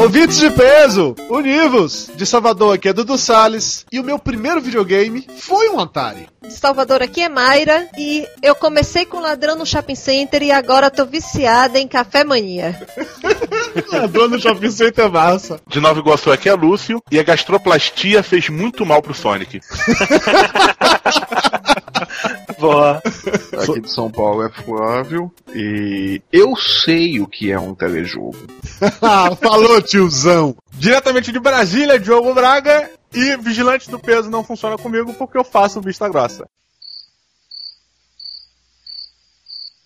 Ouvintes de peso, univos! De Salvador aqui é Dudu Salles e o meu primeiro videogame foi um Atari. De Salvador aqui é Mayra e eu comecei com ladrão no shopping center e agora tô viciada em café mania. ladrão no shopping center é massa. De Nova Iguaçu aqui é Lúcio e a gastroplastia fez muito mal pro Sonic. Boa. Aqui de São Paulo é Flávio e eu sei o que é um telejogo. Falou, tiozão. Diretamente de Brasília, Diogo Braga e Vigilante do Peso não funciona comigo porque eu faço vista grossa.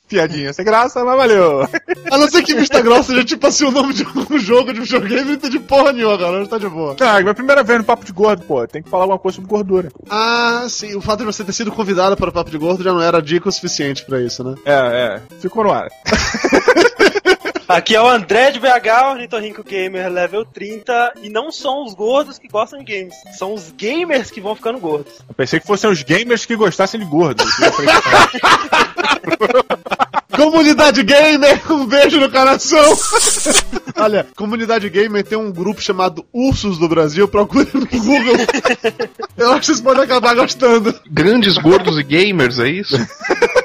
Piadinha sem graça, mas valeu. A não ser que Vista Grossa seja tipo assim o nome de um jogo de videogame, não entendi porra nenhuma, galera. Tá de boa. Ah, minha primeira vez no Papo de Gordo, pô. Tem que falar alguma coisa sobre gordura. Ah, sim. O fato de você ter sido convidado para o Papo de Gordo já não era dica o suficiente pra isso, né? É, é. Ficou no ar. Aqui é o André de BH, Ornitorrinco Gamer level 30, e não são os gordos que gostam de games, são os gamers que vão ficando gordos. Eu pensei que fossem os gamers que gostassem de gordos. Comunidade Gamer, um beijo no coração. Olha, Comunidade Gamer tem um grupo chamado Ursos do Brasil, procure no Google. Eu acho que vocês podem acabar gostando. Grandes gordos e gamers, é isso?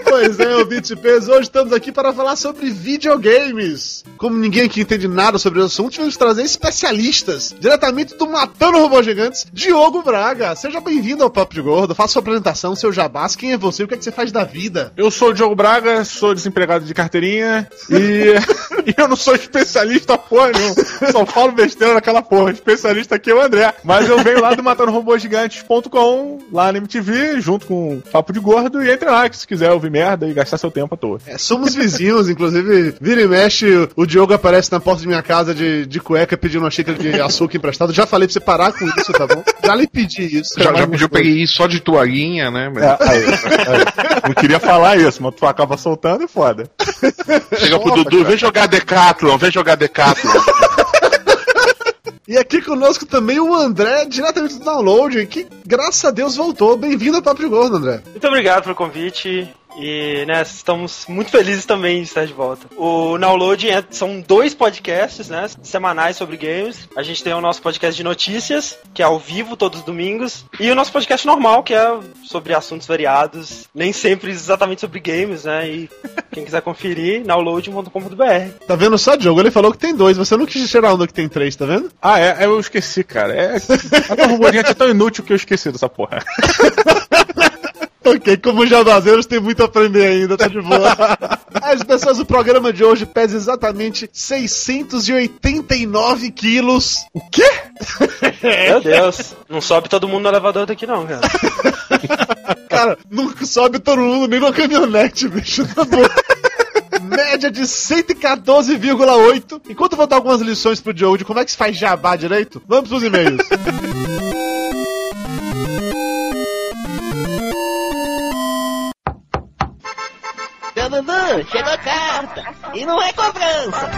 Pois é, de peso, hoje estamos aqui para falar sobre videogames. Como ninguém aqui entende nada sobre o assunto, tivemos que trazer especialistas, diretamente do Matando Robôs Gigantes, Diogo Braga. Seja bem-vindo ao Papo de Gordo, faça sua apresentação, seu jabás, quem é você, o que é que você faz da vida? Eu sou o Diogo Braga, sou desempregado de carteirinha e, e eu não sou especialista porra nenhuma. Só falo besteira naquela porra. Especialista aqui é o André. Mas eu venho lá do matandorobôsgigantes.com, lá na MTV, junto com o Papo de Gordo, e entre lá, que se quiser ouvir merda e gastar seu tempo à toa. É, somos vizinhos, inclusive, vira e mexe, o Diogo aparece na porta de minha casa de, de cueca pedindo uma xícara de açúcar emprestado. Já falei pra você parar com isso, tá bom? Já lhe pedi isso. Já, já pediu pra ir só de toalhinha, né? Mas... É, aí, aí. Não queria falar isso, mas tu acaba soltando e foda. Chega pro Dudu, vem jogar Decathlon, vem jogar Decathlon. E aqui conosco também o André, diretamente do download, que graças a Deus voltou. Bem-vindo ao Papo de Gordo, André. Muito obrigado pelo convite. E, né, estamos muito felizes também de estar de volta. O Download é, são dois podcasts, né, semanais sobre games. A gente tem o nosso podcast de notícias, que é ao vivo todos os domingos, e o nosso podcast normal, que é sobre assuntos variados, nem sempre exatamente sobre games, né, e quem quiser conferir, download.com.br. Tá vendo só, Diogo? Ele falou que tem dois, você não quis tirar um que tem três, tá vendo? Ah, é, eu esqueci, cara. É, a robôzinha é tão inútil que eu esqueci dessa porra. Ok, como jabazeiros tem muito a aprender ainda, tá de boa. As pessoas, o programa de hoje pesa exatamente 689 quilos. O quê? Meu Deus, não sobe todo mundo no elevador daqui não, cara. Cara, não sobe todo mundo nem na caminhonete, bicho, tá bom. Média de 114,8. Enquanto eu vou dar algumas lições pro Diogo de como é que se faz jabá direito, vamos pros e-mails. Chegou carta. E não é cobrança.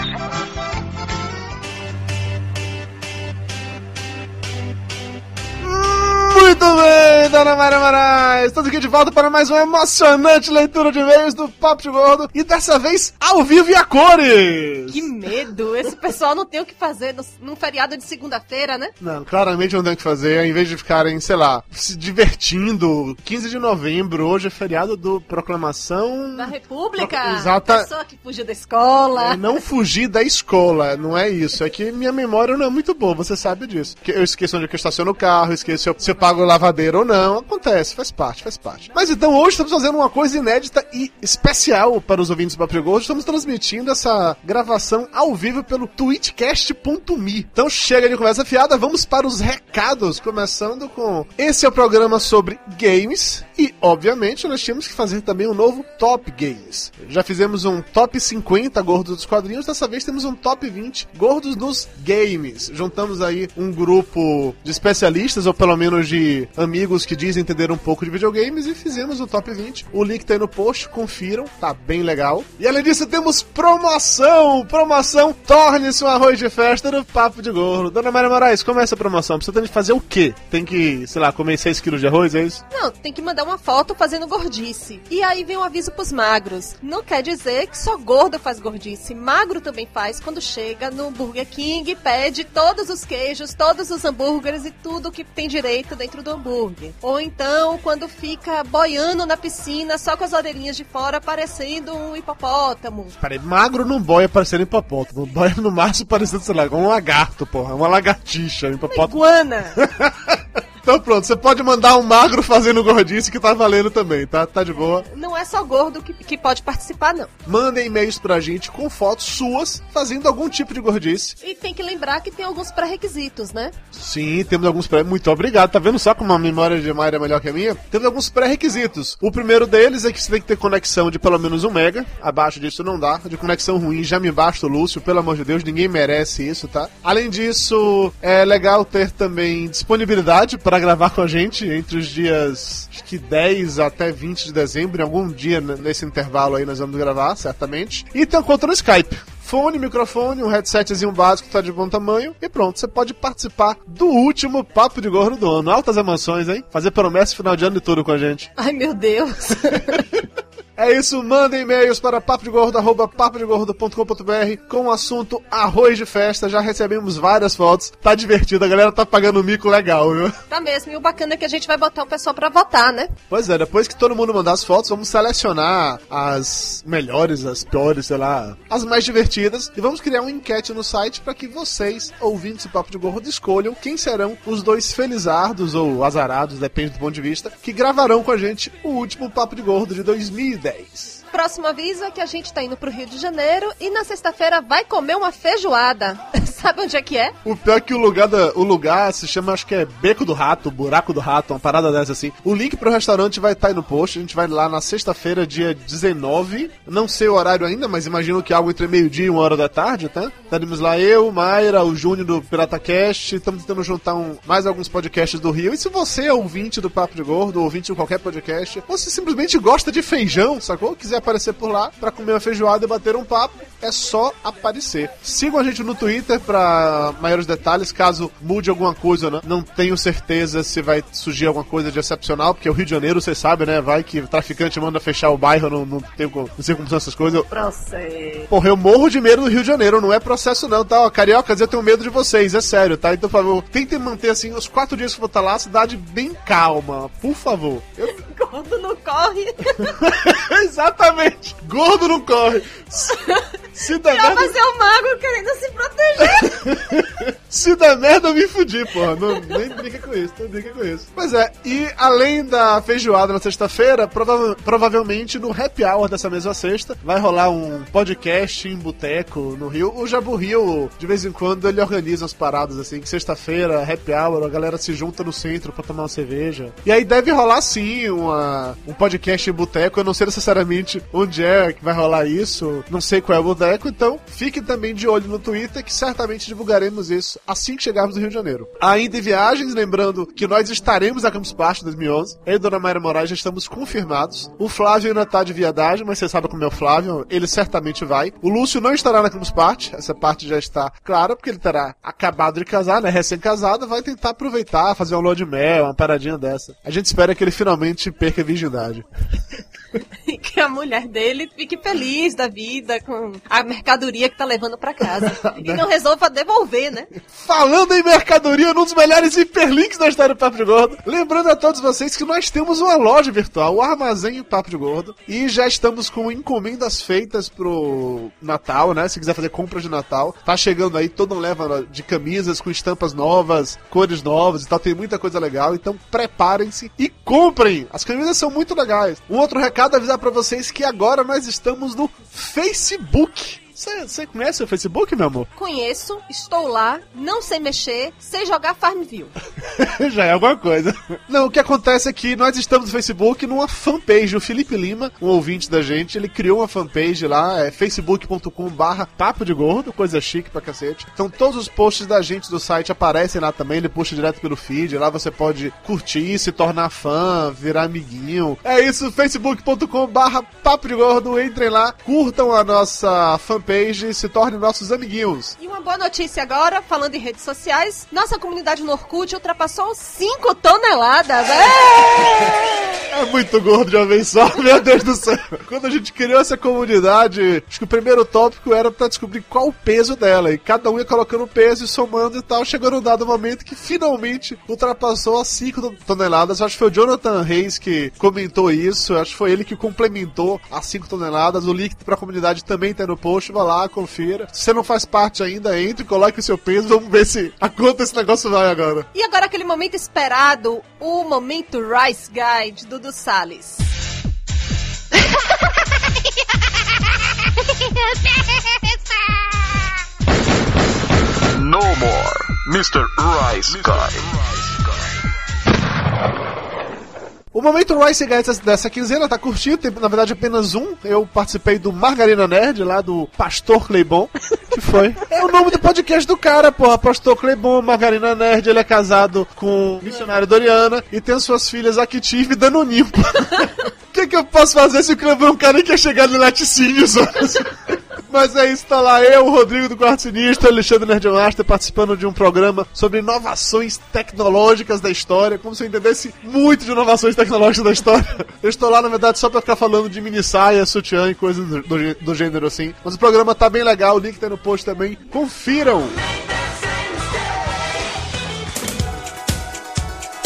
Muito bem, Dona Maria Moraes! Estamos aqui de volta para mais uma emocionante leitura de e-mails do Papo de Gordo e dessa vez ao vivo e a cores! Que medo! Esse pessoal não tem o que fazer no, num feriado de segunda-feira, né? Não, claramente não tem o que fazer, em vez de ficarem, sei lá, se divertindo. 15 de novembro, hoje é feriado do Proclamação. Da República? Pro- Exata. Pessoa que fugiu da escola. É não fugir da escola, não é isso. É que minha memória não é muito boa, você sabe disso. Que Eu esqueço onde é eu estaciono o carro, esqueço se eu, se eu pago lavadeira ou não. Acontece, faz parte, faz parte. Mas então hoje estamos fazendo uma coisa inédita e especial para os ouvintes do Papo Hoje estamos transmitindo essa gravação ao vivo pelo twitchcast.me. Então chega de conversa fiada, vamos para os recados, começando com esse é o programa sobre games E, obviamente, nós tínhamos que fazer também um novo Top Games. Já fizemos um Top 50 gordos dos quadrinhos, dessa vez temos um Top 20 gordos dos games. Juntamos aí um grupo de especialistas, ou pelo menos de amigos que dizem entender um pouco de videogames, e fizemos o Top 20. O link tá aí no post, confiram, tá bem legal. E além disso, temos promoção! Promoção Torne-se um arroz de festa do Papo de Gordo. Dona Maria Moraes, como é essa promoção? Você tem que fazer o quê? Tem que, sei lá, comer 6 quilos de arroz, é isso? Não, tem que mandar uma foto fazendo gordice. E aí vem um aviso pros magros. Não quer dizer que só gordo faz gordice. Magro também faz quando chega no Burger King e pede todos os queijos, todos os hambúrgueres e tudo que tem direito dentro do hambúrguer. Ou então quando fica boiando na piscina só com as orelhinhas de fora parecendo um hipopótamo. Peraí, magro não boia parecendo hipopótamo. Boia no máximo parecendo, sei lá, um lagarto, porra. Uma lagartixa. Um hipopótamo. Iguana. Então pronto, você pode mandar um magro fazendo gordice que tá valendo também, tá? Tá de boa. Não é só gordo que, que pode participar, não. Mandem e-mails pra gente com fotos suas fazendo algum tipo de gordice. E tem que lembrar que tem alguns pré-requisitos, né? Sim, temos alguns pré Muito obrigado. Tá vendo só como a memória de Mayra é melhor que a minha? Temos alguns pré-requisitos. O primeiro deles é que você tem que ter conexão de pelo menos um mega. Abaixo disso não dá. De conexão ruim já me basta o Lúcio, pelo amor de Deus, ninguém merece isso, tá? Além disso, é legal ter também disponibilidade para gravar com a gente entre os dias que 10 até 20 de dezembro. Em algum dia nesse intervalo aí nós vamos gravar, certamente. E tem um conta no Skype. Fone, microfone, um headsetzinho básico que tá de bom tamanho e pronto, você pode participar do último Papo de Gordo do ano. Altas emoções, hein? Fazer promessa final de ano e tudo com a gente. Ai, meu Deus. É isso, mandem e-mails para papodegordo.com.br com o assunto arroz de festa. Já recebemos várias fotos. Tá divertido, a galera tá pagando um mico legal, viu? tá mesmo. E o bacana é que a gente vai botar o pessoal pra votar, né? Pois é, depois que todo mundo mandar as fotos, vamos selecionar as melhores, as piores, sei lá, as mais divertidas. E vamos criar uma enquete no site para que vocês, ouvintes do Papo de Gordo, escolham quem serão os dois felizardos ou azarados, depende do ponto de vista, que gravarão com a gente o último Papo de Gordo de 2010. days. Próximo aviso é que a gente tá indo pro Rio de Janeiro e na sexta-feira vai comer uma feijoada. Sabe onde é que é? O pior é que o lugar, da- o lugar se chama, acho que é Beco do Rato, Buraco do Rato, uma parada dessa assim. O link pro restaurante vai estar aí no post. A gente vai lá na sexta-feira, dia 19. Não sei o horário ainda, mas imagino que algo entre meio-dia e uma hora da tarde, tá? Estaremos lá eu, Mayra, o Júnior do Pirata Cast. Estamos tentando juntar um- mais alguns podcasts do Rio. E se você é ouvinte do Papo de Gordo, ouvinte de qualquer podcast, ou se simplesmente gosta de feijão, sacou? Quiser aparecer por lá pra comer uma feijoada e bater um papo, é só aparecer. Sigam a gente no Twitter pra maiores detalhes, caso mude alguma coisa, né? Não tenho certeza se vai surgir alguma coisa de excepcional, porque o Rio de Janeiro, você sabe, né? Vai que o traficante manda fechar o bairro, não, não tem como, não sei como são essas coisas. Processo. Porra, eu morro de medo do Rio de Janeiro, não é processo não, tá? Ó, Cariocas, eu tenho medo de vocês, é sério, tá? Então, por favor, tentem manter, assim, os quatro dias que eu vou estar lá, a cidade bem calma, por favor. Eu- Gordo não corre. Exatamente! Gordo não corre! Se, Pior merda, vai ser o mago querendo se proteger. se der merda, eu me fudi, porra. Não, nem brinca com isso, nem brinca com isso. Pois é, e além da feijoada na sexta-feira, prova- provavelmente no happy hour dessa mesma sexta, vai rolar um podcast em boteco no Rio. O Jabu Rio, de vez em quando, ele organiza umas paradas assim, que sexta-feira, happy hour, a galera se junta no centro pra tomar uma cerveja. E aí deve rolar sim uma, um podcast em boteco. Eu não sei necessariamente onde é que vai rolar isso, não sei qual é o boteco, então fiquem também de olho no Twitter que certamente divulgaremos isso assim que chegarmos no Rio de Janeiro. Ainda em viagens, lembrando que nós estaremos na Campus Party 2011. Eu e Dona Mayra Moraes já estamos confirmados. O Flávio ainda tá de viadagem, mas você sabe como é o Flávio, ele certamente vai. O Lúcio não estará na Campus Party, essa parte já está clara, porque ele terá acabado de casar, né? Recém-casado, vai tentar aproveitar, fazer um lua mel, uma paradinha dessa. A gente espera que ele finalmente perca a virgindade. Que a mulher dele fique feliz da vida com a mercadoria que tá levando pra casa. E não resolva devolver, né? Falando em mercadoria, num dos melhores hiperlinks da história do Papo de Gordo. Lembrando a todos vocês que nós temos uma loja virtual, o Armazém Papo de Gordo. E já estamos com encomendas feitas pro Natal, né? Se quiser fazer compras de Natal. Tá chegando aí toda uma leva de camisas com estampas novas, cores novas e tal. Tem muita coisa legal. Então preparem-se e comprem. As camisas são muito legais. Um outro recado é avisar pra vocês que agora nós estamos no Facebook. Você conhece o Facebook, meu amor? Conheço, estou lá, não sei mexer, sei jogar Farmville. Já é alguma coisa. Não, o que acontece é que nós estamos no Facebook numa fanpage. O Felipe Lima, um ouvinte da gente, ele criou uma fanpage lá, é facebook.com barra papo de gordo, coisa chique pra cacete. Então todos os posts da gente do site aparecem lá também, ele puxa direto pelo feed. Lá você pode curtir, se tornar fã, virar amiguinho. É isso, facebook.com barra papo de gordo. Entrem lá, curtam a nossa fanpage e se tornem nossos amiguinhos. E uma boa notícia agora, falando em redes sociais, nossa comunidade no Orkut ultrapassou 5 toneladas. É! É muito gordo de uma vez só, meu Deus do céu. Quando a gente criou essa comunidade, acho que o primeiro tópico era pra descobrir qual o peso dela. E cada um ia colocando peso e somando e tal. Chegou num dado momento que finalmente ultrapassou as 5 toneladas. Acho que foi o Jonathan Reis que comentou isso. Acho que foi ele que complementou as 5 toneladas. O link pra comunidade também tá no post. Vá lá, confira. Se você não faz parte ainda, entre, coloque o seu peso. Vamos ver se a quanto esse negócio vai agora. E agora aquele momento esperado, o momento Rice Guide do Dudu Salles. No more, Mr. Rice Guy. O momento Rice Guys dessa quinzena tá curtido, tem na verdade apenas um. Eu participei do Margarina Nerd, lá do Pastor Cleibon. Que foi? É o nome do podcast do cara, porra. Pastor Cleibon, Margarina Nerd, ele é casado com missionária Doriana e tem suas filhas Akitiv e Danoninho. O que, que eu posso fazer se o Cleibon é um cara que quer chegar no laticínios? Mas é isso, tá lá eu, o Rodrigo do Quarto Sinistro, Alexandre Nerdmaster, participando de um programa sobre inovações tecnológicas da história, como se eu entendesse muito de inovações tecnológicas da história. Eu estou lá, na verdade, só pra ficar falando de mini saia, sutiã e coisas do, do, do gênero assim. Mas o programa tá bem legal, o link tá no post também. Confiram!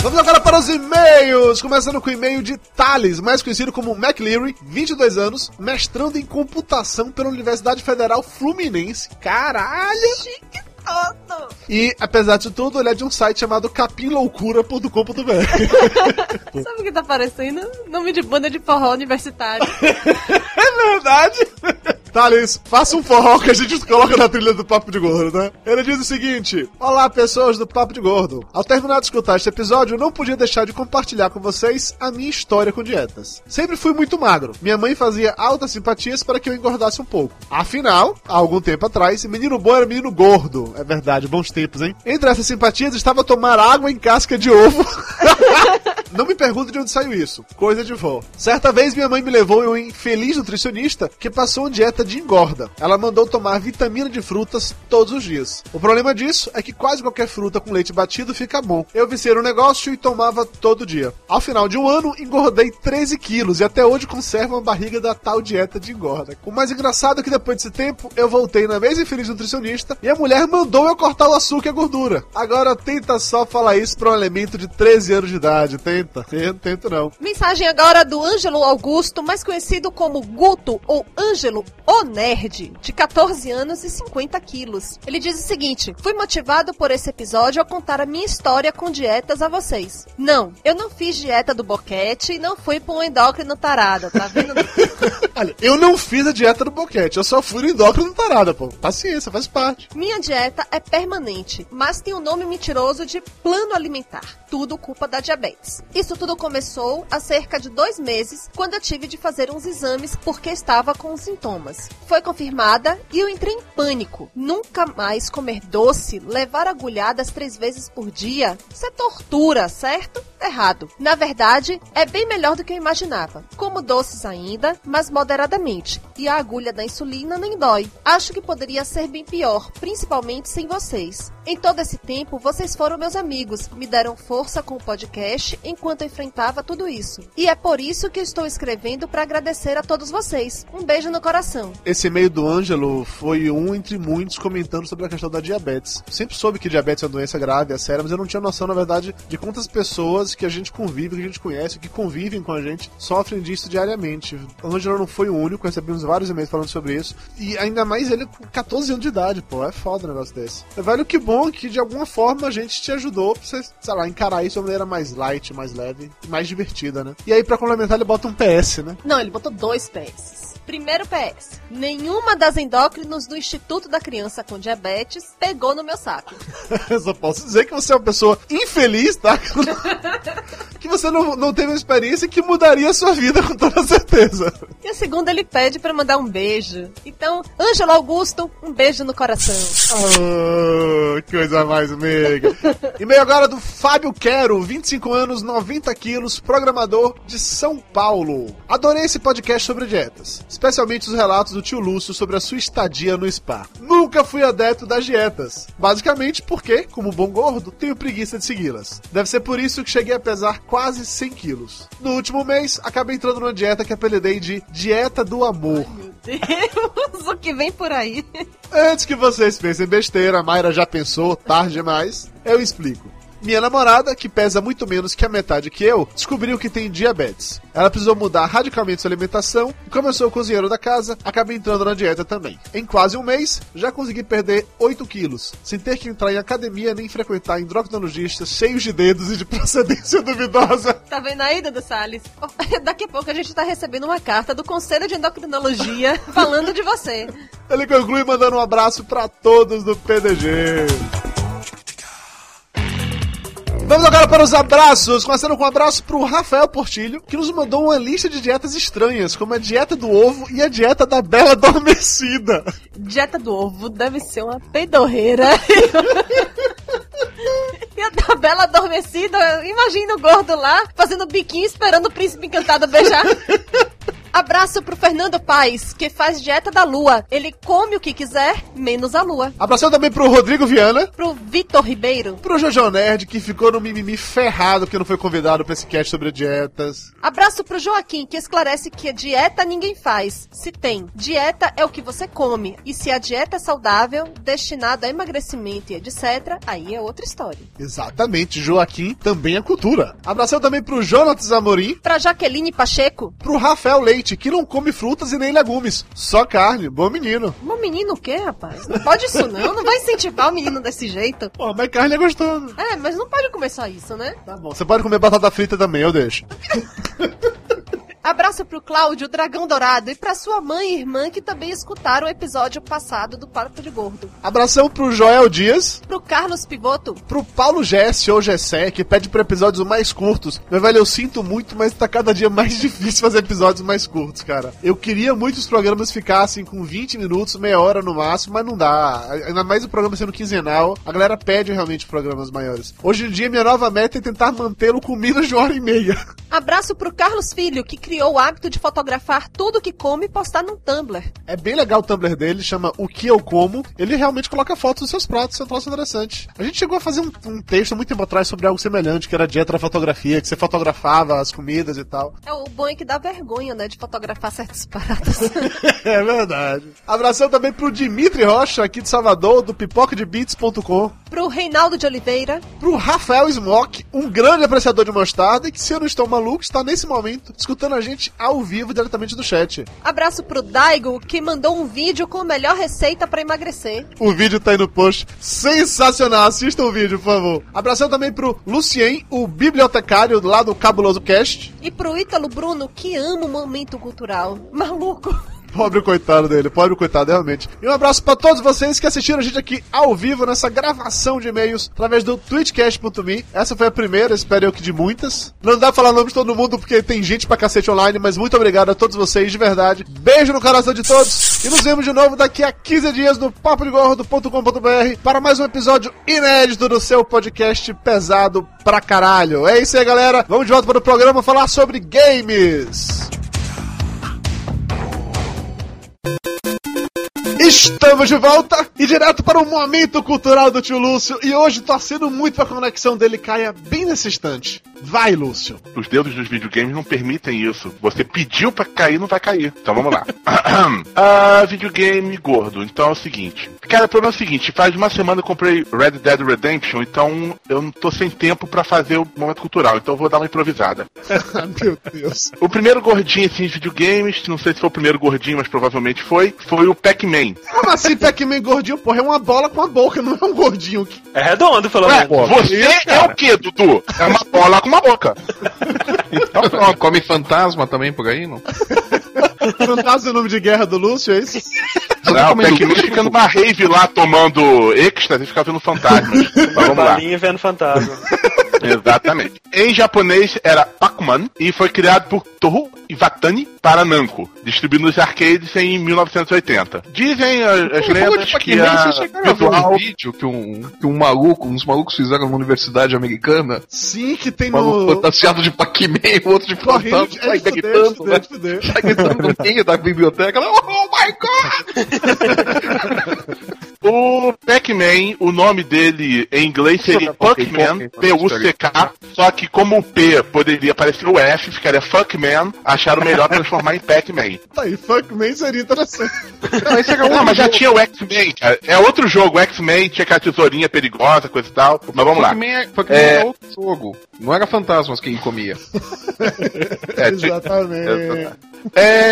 Vamos agora para os e-mails, começando com o e-mail de Thales, mais conhecido como McLeary, 22 anos, mestrando em computação pela Universidade Federal Fluminense. Caralho! Chique todo! E, apesar disso tudo, ele é de um site chamado capinloucura.com.br. Sabe o que tá parecendo? Nome de banda de forró universitário. é verdade! Thales, faça um forró que a gente coloca na trilha do Papo de Gordo, né? Ele diz o seguinte: Olá, pessoas do Papo de Gordo. Ao terminar de escutar este episódio, eu não podia deixar de compartilhar com vocês a minha história com dietas. Sempre fui muito magro. Minha mãe fazia altas simpatias para que eu engordasse um pouco. Afinal, há algum tempo atrás, menino bom era menino gordo. É verdade, bons tempos, hein? Entre essas simpatias estava tomar água em casca de ovo. Não me pergunte de onde saiu isso. Coisa de vó. Certa vez minha mãe me levou em um infeliz nutricionista que passou uma dieta de engorda. Ela mandou tomar vitamina de frutas todos os dias. O problema disso é que quase qualquer fruta com leite batido fica bom. Eu viciei no negócio e tomava todo dia. Ao final de um ano, engordei 13 quilos e até hoje conservo uma barriga da tal dieta de engorda. O mais engraçado é que depois desse tempo, eu voltei na mesma infeliz nutricionista e a mulher mandou eu cortar o açúcar e a gordura. Agora tenta só falar isso pra um elemento de 13 anos de idade. Tenta. Tenta, tento não. Mensagem agora do Ângelo Augusto, mais conhecido como Guto ou Ângelo o Nerd, de 14 anos e 50 quilos. Ele diz o seguinte: Fui motivado por esse episódio a contar a minha história com dietas a vocês. Não, eu não fiz dieta do boquete e não fui pra um endócrino tarado, tá vendo? Olha, eu não fiz a dieta do boquete, eu só fui no endócrino tarada, pô. Paciência, faz parte. Minha dieta é permanente, mas tem o um nome mentiroso de plano alimentar. Tudo culpa da diabetes. Isso tudo começou há cerca de dois meses, quando eu tive de fazer uns exames porque estava com sintomas. Foi confirmada e eu entrei em pânico. Nunca mais comer doce, levar agulhadas três vezes por dia, isso é tortura, certo? Errado. Na verdade, é bem melhor do que eu imaginava. Como doces ainda, mas moderadamente. E a agulha da insulina nem dói. Acho que poderia ser bem pior, principalmente sem vocês. Em todo esse tempo, vocês foram meus amigos, me deram força com o podcast enquanto enfrentava tudo isso. E é por isso que estou escrevendo para agradecer a todos vocês. Um beijo no coração. Esse e-mail do Ângelo foi um entre muitos comentando sobre a questão da diabetes. Sempre soube que diabetes é uma doença grave, é séria, mas eu não tinha noção, na verdade, de quantas pessoas que a gente convive, que a gente conhece, que convivem com a gente, sofrem disso diariamente. Ângelo não foi o único, recebemos vários e-mails falando sobre isso. E ainda mais ele com 14 anos de idade, pô. É foda um negócio desse. Velho, que bom que de alguma forma a gente te ajudou pra você, sei lá, encarar isso de uma maneira mais light, mais leve e mais divertida, né? E aí, pra complementar, ele bota um PS, né? Não, ele botou dois PS. Primeiro PS. Nenhuma das endócrinos do Instituto da Criança com Diabetes pegou no meu saco. Eu só posso dizer que você é uma pessoa infeliz, tá? que você não, não teve uma experiência que mudaria a sua vida com toda certeza. E a segunda ele pede pra mandar um beijo. Então, Ângelo Augusto, um beijo no coração. Oh, que coisa mais meiga. E-mail agora do Fábio Quero, 25 anos, 90 quilos, programador de São Paulo. Adorei esse podcast sobre dietas, especialmente os relatos do tio Lúcio sobre a sua estadia no spa. Nunca fui adepto das dietas, basicamente porque, como bom gordo, tenho preguiça de segui-las. Deve ser por isso que cheguei a pesar quase 100 quilos. No último mês, acabei entrando numa dieta que apelidei de Dieta do Amor. Deus, o que vem por aí? Antes que vocês pensem besteira, a Mayra já pensou, tarde demais, eu explico. Minha namorada, que pesa muito menos que a metade que eu, descobriu que tem diabetes. Ela precisou mudar radicalmente sua alimentação e, como eu sou o cozinheiro da casa, acabei entrando na dieta também. Em quase um mês, já consegui perder 8 quilos, sem ter que entrar em academia nem frequentar endocrinologistas cheios de dedos e de procedência duvidosa. Tá vendo aí, Dudu Salles? Oh, Daqui a pouco a gente tá recebendo uma carta do Conselho de Endocrinologia falando de você. Ele conclui mandando um abraço pra todos do PDG. Vamos agora para os abraços, começando com um abraço pro Rafael Portilho, que nos mandou uma lista de dietas estranhas, como a dieta do ovo e a dieta da bela adormecida. Dieta do ovo deve ser uma peidorreira. E a da bela adormecida, imagina o gordo lá, fazendo biquinho esperando o príncipe encantado beijar. Abraço pro Fernando Paes, que faz dieta da lua. Ele come o que quiser, menos a lua. Abração também pro Rodrigo Viana, Pro Vitor Ribeiro. pro Jojo Nerd, que ficou no mimimi ferrado porque não foi convidado pra esse cast sobre dietas. Abraço pro Joaquim, que esclarece que dieta ninguém faz. Se tem. Dieta é o que você come. E se a dieta é saudável, destinada a emagrecimento e etc., aí é outra história. Exatamente, Joaquim também é cultura. Abração também pro Jonatas Amorim, Pra Jaqueline Pacheco. pro Rafael Leite, que não come frutas e nem legumes, só carne, bom menino. Um menino o quê, rapaz? Não pode isso não, não vai incentivar o menino desse jeito. Pô, mas carne é gostoso. É, mas não pode comer só isso, né? Tá bom, você pode comer batata frita também, eu deixo. Abraço pro Cláudio, Dragão Dourado, e pra sua mãe e irmã que também escutaram o episódio passado do Papo de Gordo. Abração pro Joel Dias, Pro Carlos Pivoto, pro Paulo Gesse ou Gessé, que pede por episódios mais curtos. Meu velho, eu sinto muito, mas tá cada dia mais difícil fazer episódios mais curtos, cara. Eu queria muito que os programas ficassem com 20 minutos, meia hora no máximo, mas não dá. Ainda mais o programa sendo quinzenal, a galera pede realmente programas maiores. Hoje em dia, minha nova meta é tentar mantê-lo com menos de uma hora e meia. abraço pro Carlos Filho, que criou o hábito de fotografar tudo que come e postar num Tumblr. É bem legal o Tumblr dele, chama O Que Eu Como. Ele realmente coloca fotos dos seus pratos, isso é um troço interessante. A gente chegou a fazer um, um texto muito tempo atrás sobre algo semelhante, que era a dieta da fotografia, que você fotografava as comidas e tal. É o bom é que dá vergonha, né, de fotografar certas paradas. É verdade. Abração também pro Dimitri Rocha, aqui de Salvador, do pipocadebeats.com. pro Reinaldo de Oliveira, Pro Rafael Smock, um grande apreciador de mostarda e que, se eu não estou maluco, está nesse momento escutando a gente ao vivo diretamente do chat. abraço pro Daigo, que mandou um vídeo com a melhor receita pra emagrecer. O vídeo tá aí no post. Sensacional. Assista o vídeo, por favor. Abração também pro Lucien, o bibliotecário lá do Cabuloso Cast. E pro Ítalo Bruno, que ama o momento cultural. Maluco. Pobre coitado dele, pobre coitado, realmente. E um abraço pra todos vocês que assistiram a gente aqui ao vivo nessa gravação de e-mails através do twitchcast.me. Essa foi a primeira, espero eu que de muitas. Não dá pra falar o nome de todo mundo porque tem gente pra cacete online, mas muito obrigado a todos vocês, de verdade. Beijo no coração de todos e nos vemos de novo daqui a 15 dias no papodegordo.com.br para mais um episódio inédito do seu podcast pesado pra caralho. É isso aí, galera. Vamos de volta para o programa falar sobre games. Estamos de volta e direto para o momento cultural do tio Lúcio. E hoje torcendo muito pra conexão dele caia bem nesse instante. Vai, Lúcio. Os dedos dos videogames não permitem isso. Você pediu pra cair, não vai cair. Então vamos lá. ah, videogame gordo. Então é o seguinte. Cara, o problema é o seguinte. Faz uma semana eu comprei Red Dead Redemption, então eu não tô sem tempo pra fazer o momento cultural. Então eu vou dar uma improvisada. Meu Deus. O primeiro gordinho assim de videogames, não sei se foi o primeiro gordinho, mas provavelmente foi, foi o Pac-Man. Como assim, Pac-Man gordinho? Porra, é uma bola com a boca, não é um gordinho. É redondo, pelo Ué, menos. você isso, é o quê, Dudu? É uma bola com uma boca. Então, pronto, come fantasma também por aí, não? Fantasma é o nome de guerra do Lúcio, é isso? Não, o Pac-Man fica numa rave lá tomando êxtase e fica vendo fantasmas. Mas vamos lá. Balinha vendo fantasma. Exatamente. Em japonês era Pac-Man e foi criado por Toru Iwatani para Namco, distribuído nos arcades em 1980. Dizem as, as lendas que a Você chegaram a ver um visual... vídeo que um, que um maluco, uns malucos fizeram numa universidade americana, Sim, que tem um maluco no. fantasiado de Pac-Man, o outro de fantasma, é, sai fudeu, gritando, né? Sai gritando no meio da biblioteca, ela, oh my god! O Pac-Man, o nome dele em inglês seria Puckman, P-U-C-K, só que como o P poderia parecer o F, ficaria Fuckman, acharam melhor transformar em Pac-Man. Tá aí, Fuckman seria interessante. Não, Não, mas já tinha o X-Men, cara. É outro jogo, o X-Men tinha aquela tesourinha perigosa, coisa e tal. Mas vamos lá. É- É. era outro jogo. Não era fantasmas quem comia. É, Exatamente. É,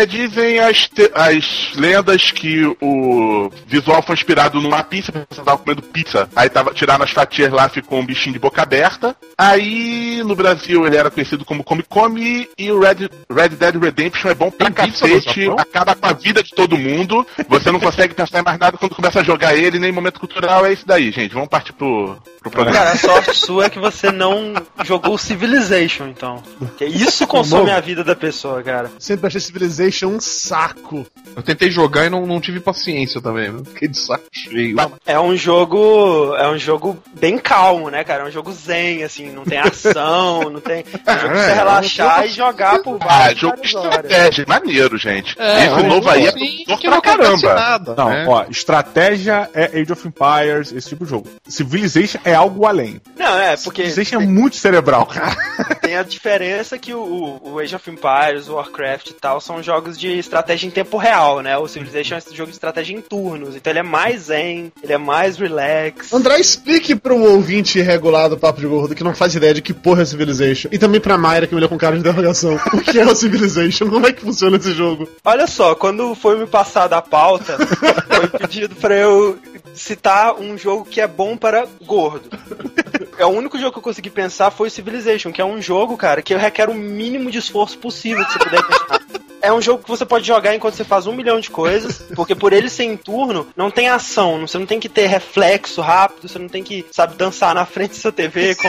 dizem as, te- as lendas que o visual foi inspirado numa pizza, você tava comendo pizza, aí tava tirando as fatias lá, ficou um bichinho de boca aberta. Aí no Brasil ele era conhecido como Come Come e o Red, Red Dead Redemption é bom pra Tem cacete, acaba com a vida de todo mundo. Você não consegue pensar em mais nada quando começa a jogar ele, nem momento cultural, é isso daí, gente. Vamos partir pro, pro programa. Cara, a sorte sua é que você não jogou Civilization, então. Porque isso consome a vida da pessoa, cara. Sempre achei Civilization um saco. Eu tentei jogar e não, não tive paciência também. Fiquei de saco cheio. É um jogo. É um jogo bem calmo, né, cara? É um jogo zen, assim, não tem ação, não tem. É um jogo pra você É, relaxar e jogar por Ah, várias, jogo de várias horas. estratégia, maneiro, gente. É, Esse um novo jogo aí é assim que pra não caramba. nada. Não, né? ó, estratégia é Age of Empires, esse tipo de jogo. Civilization é algo além. Não, é, porque Civilization é muito cerebral, cara. tem a diferença que o, o Age of Empires, o Warcraft e tal são jogos de estratégia em tempo real, né? O Civilization é um jogo de estratégia em turnos, então ele é mais zen, ele é mais relax. André, explique para um ouvinte irregular do Papo de Gordo que não faz ideia de que porra é Civilization. E também pra Mayra, que me olhou com cara de interrogação. O que é o Civilization? Como é que funciona esse jogo? Olha só, quando foi me passar da pauta, foi pedido pra eu citar um jogo que é bom para gordo. É o único jogo que eu consegui pensar foi o Civilization, que é um jogo, cara, que requer o mínimo de esforço possível que você puder imaginar. É um jogo que você pode jogar enquanto você faz um milhão de coisas, porque por ele ser em turno, não tem ação, você não tem que ter reflexo rápido, você não tem que, sabe, dançar na frente da sua TV com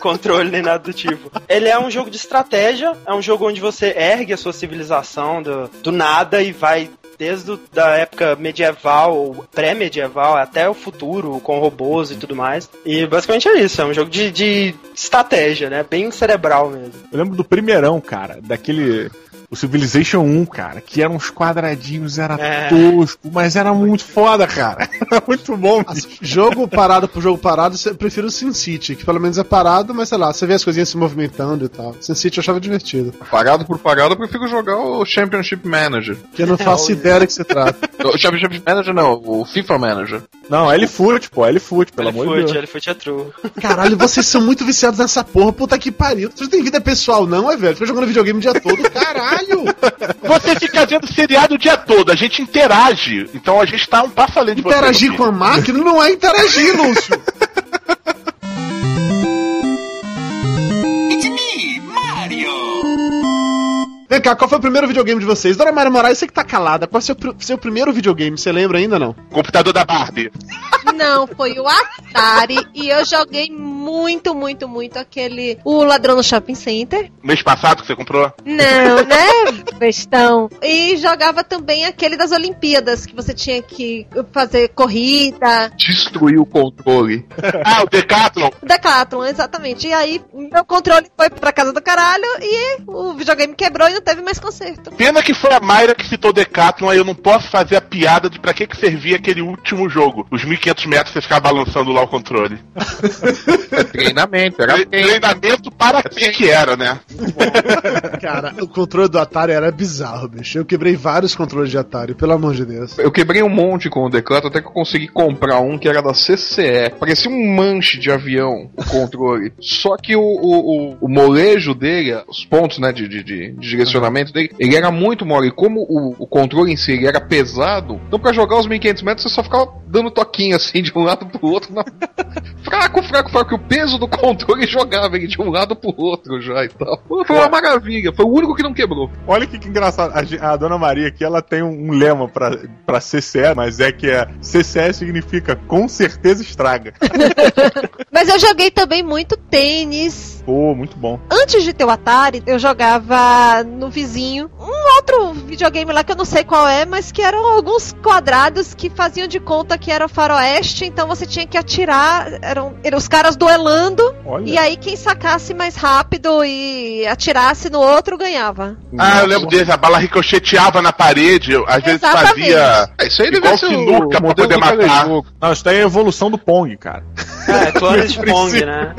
controle nem nada do tipo. Ele é um jogo de estratégia, é um jogo onde você ergue a sua civilização do, do nada e vai desde da época medieval pré-medieval até o futuro, com robôs e tudo mais. E basicamente é isso, é um jogo de, de estratégia, né? Bem cerebral mesmo. Eu lembro do primeirão, cara, daquele. O Civilization 1, cara, que eram uns quadradinhos, era É. tosco, mas era muito foda, cara. Era muito bom, bicho. Jogo parado por jogo parado, eu prefiro o SimCity, que pelo menos é parado, mas sei lá, você vê as coisinhas se movimentando e tal. SimCity eu achava divertido. Pagado por pagado, eu prefiro jogar o Championship Manager. Que eu não faço ideia do que se trata. O Championship Manager não, o FIFA Manager. Não, L-Foot, pô, L-Foot, pelo amor de Deus. L-Foot é true. Caralho, vocês são muito viciados nessa porra, puta que pariu. Vocês têm vida pessoal, não, é velho? Fica jogando videogame o dia todo, caralho! Você fica vendo seriado o dia todo, a gente interage. Então a gente tá um passo além de você. Interagir meu com a máquina não é interagir, Lúcio! Vem cá, qual foi o primeiro videogame de vocês? Dona Maria Moraes, você que tá calada, qual é o seu, seu primeiro videogame? Você lembra ainda não? Computador da Barbie. Não, foi o Atari e eu joguei muito, muito, muito aquele. O Ladrão no Shopping Center. Mês passado que você comprou? Não, né? Bestão. E jogava também aquele das Olimpíadas, que você tinha que fazer corrida. Destruiu o controle. Ah, o Decathlon. O Decathlon, exatamente. E aí, meu controle foi pra casa do caralho e o videogame quebrou e não teve mais conserto. Pena que foi a Mayra que citou Decathlon, aí eu não posso fazer a piada de pra que que servia aquele último jogo. Os 1500 metros você ficar balançando lá o controle. É treinamento, era Tre- Treinamento para que que era, né? Cara, o controle do Atari era bizarro, bicho. Eu quebrei vários controles de Atari, pelo amor de Deus. Eu quebrei um monte com o Decathlon até que eu consegui comprar um que era da CCE. Parecia um manche de avião, o controle. Só que o, o, o, o molejo dele, os pontos né, de, de, de- de direcionamento dele, ele era muito mole. E como o, o controle em si ele era pesado, então pra jogar os 1500 metros você só ficava dando toquinho assim de um lado pro outro. Na... fraco, fraco, fraco. O peso do controle jogava ele de um lado pro outro já e tal. Foi uma maravilha. Foi o único que não quebrou. Olha que, que engraçado. A, a dona Maria aqui, ela tem um, um lema pra, pra CCE, mas é que é CCE significa com certeza estraga. Mas eu joguei também muito tênis. Pô, muito bom. Antes de ter o Atari, eu jogava no vizinho um outro videogame lá que eu não sei qual é, mas que eram alguns quadrados que faziam de conta que era o faroeste, então você tinha que atirar, eram, eram os caras duelando, Olha. e aí quem sacasse mais rápido e atirasse no outro ganhava. Ah, eu lembro deles, a bala ricocheteava na parede, eu, às vezes Exatamente. fazia. É, isso aí Igual sinuca o pra poder matar. Não, isso daí é a evolução do Pong, cara. É, clones de Pong, né?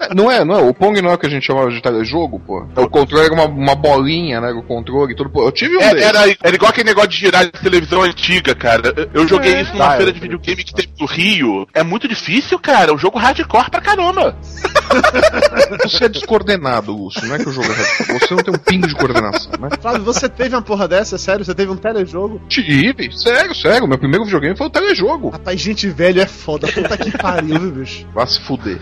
É, Não é, não é. O Pong não é o que a gente chamava de telejogo, pô. O controle era uma, uma bolinha, né? O controle e tudo. Eu tive um É, era, era igual aquele negócio de girar de televisão antiga, cara. Eu- Eu joguei isso numa Ah, feira de videogame que teve no Rio. É muito difícil, cara. O jogo hardcore pra caramba. Você é descoordenado, Lúcio. Não é que o jogo é radical. Você não tem um pingo de coordenação, né? Flávio, você teve uma porra dessa? Sério? Você teve um telejogo? Tive, sério, sério. Meu primeiro videogame foi o telejogo. Rapaz, gente velho é foda. Puta que pariu, viu, bicho? Vai se fuder.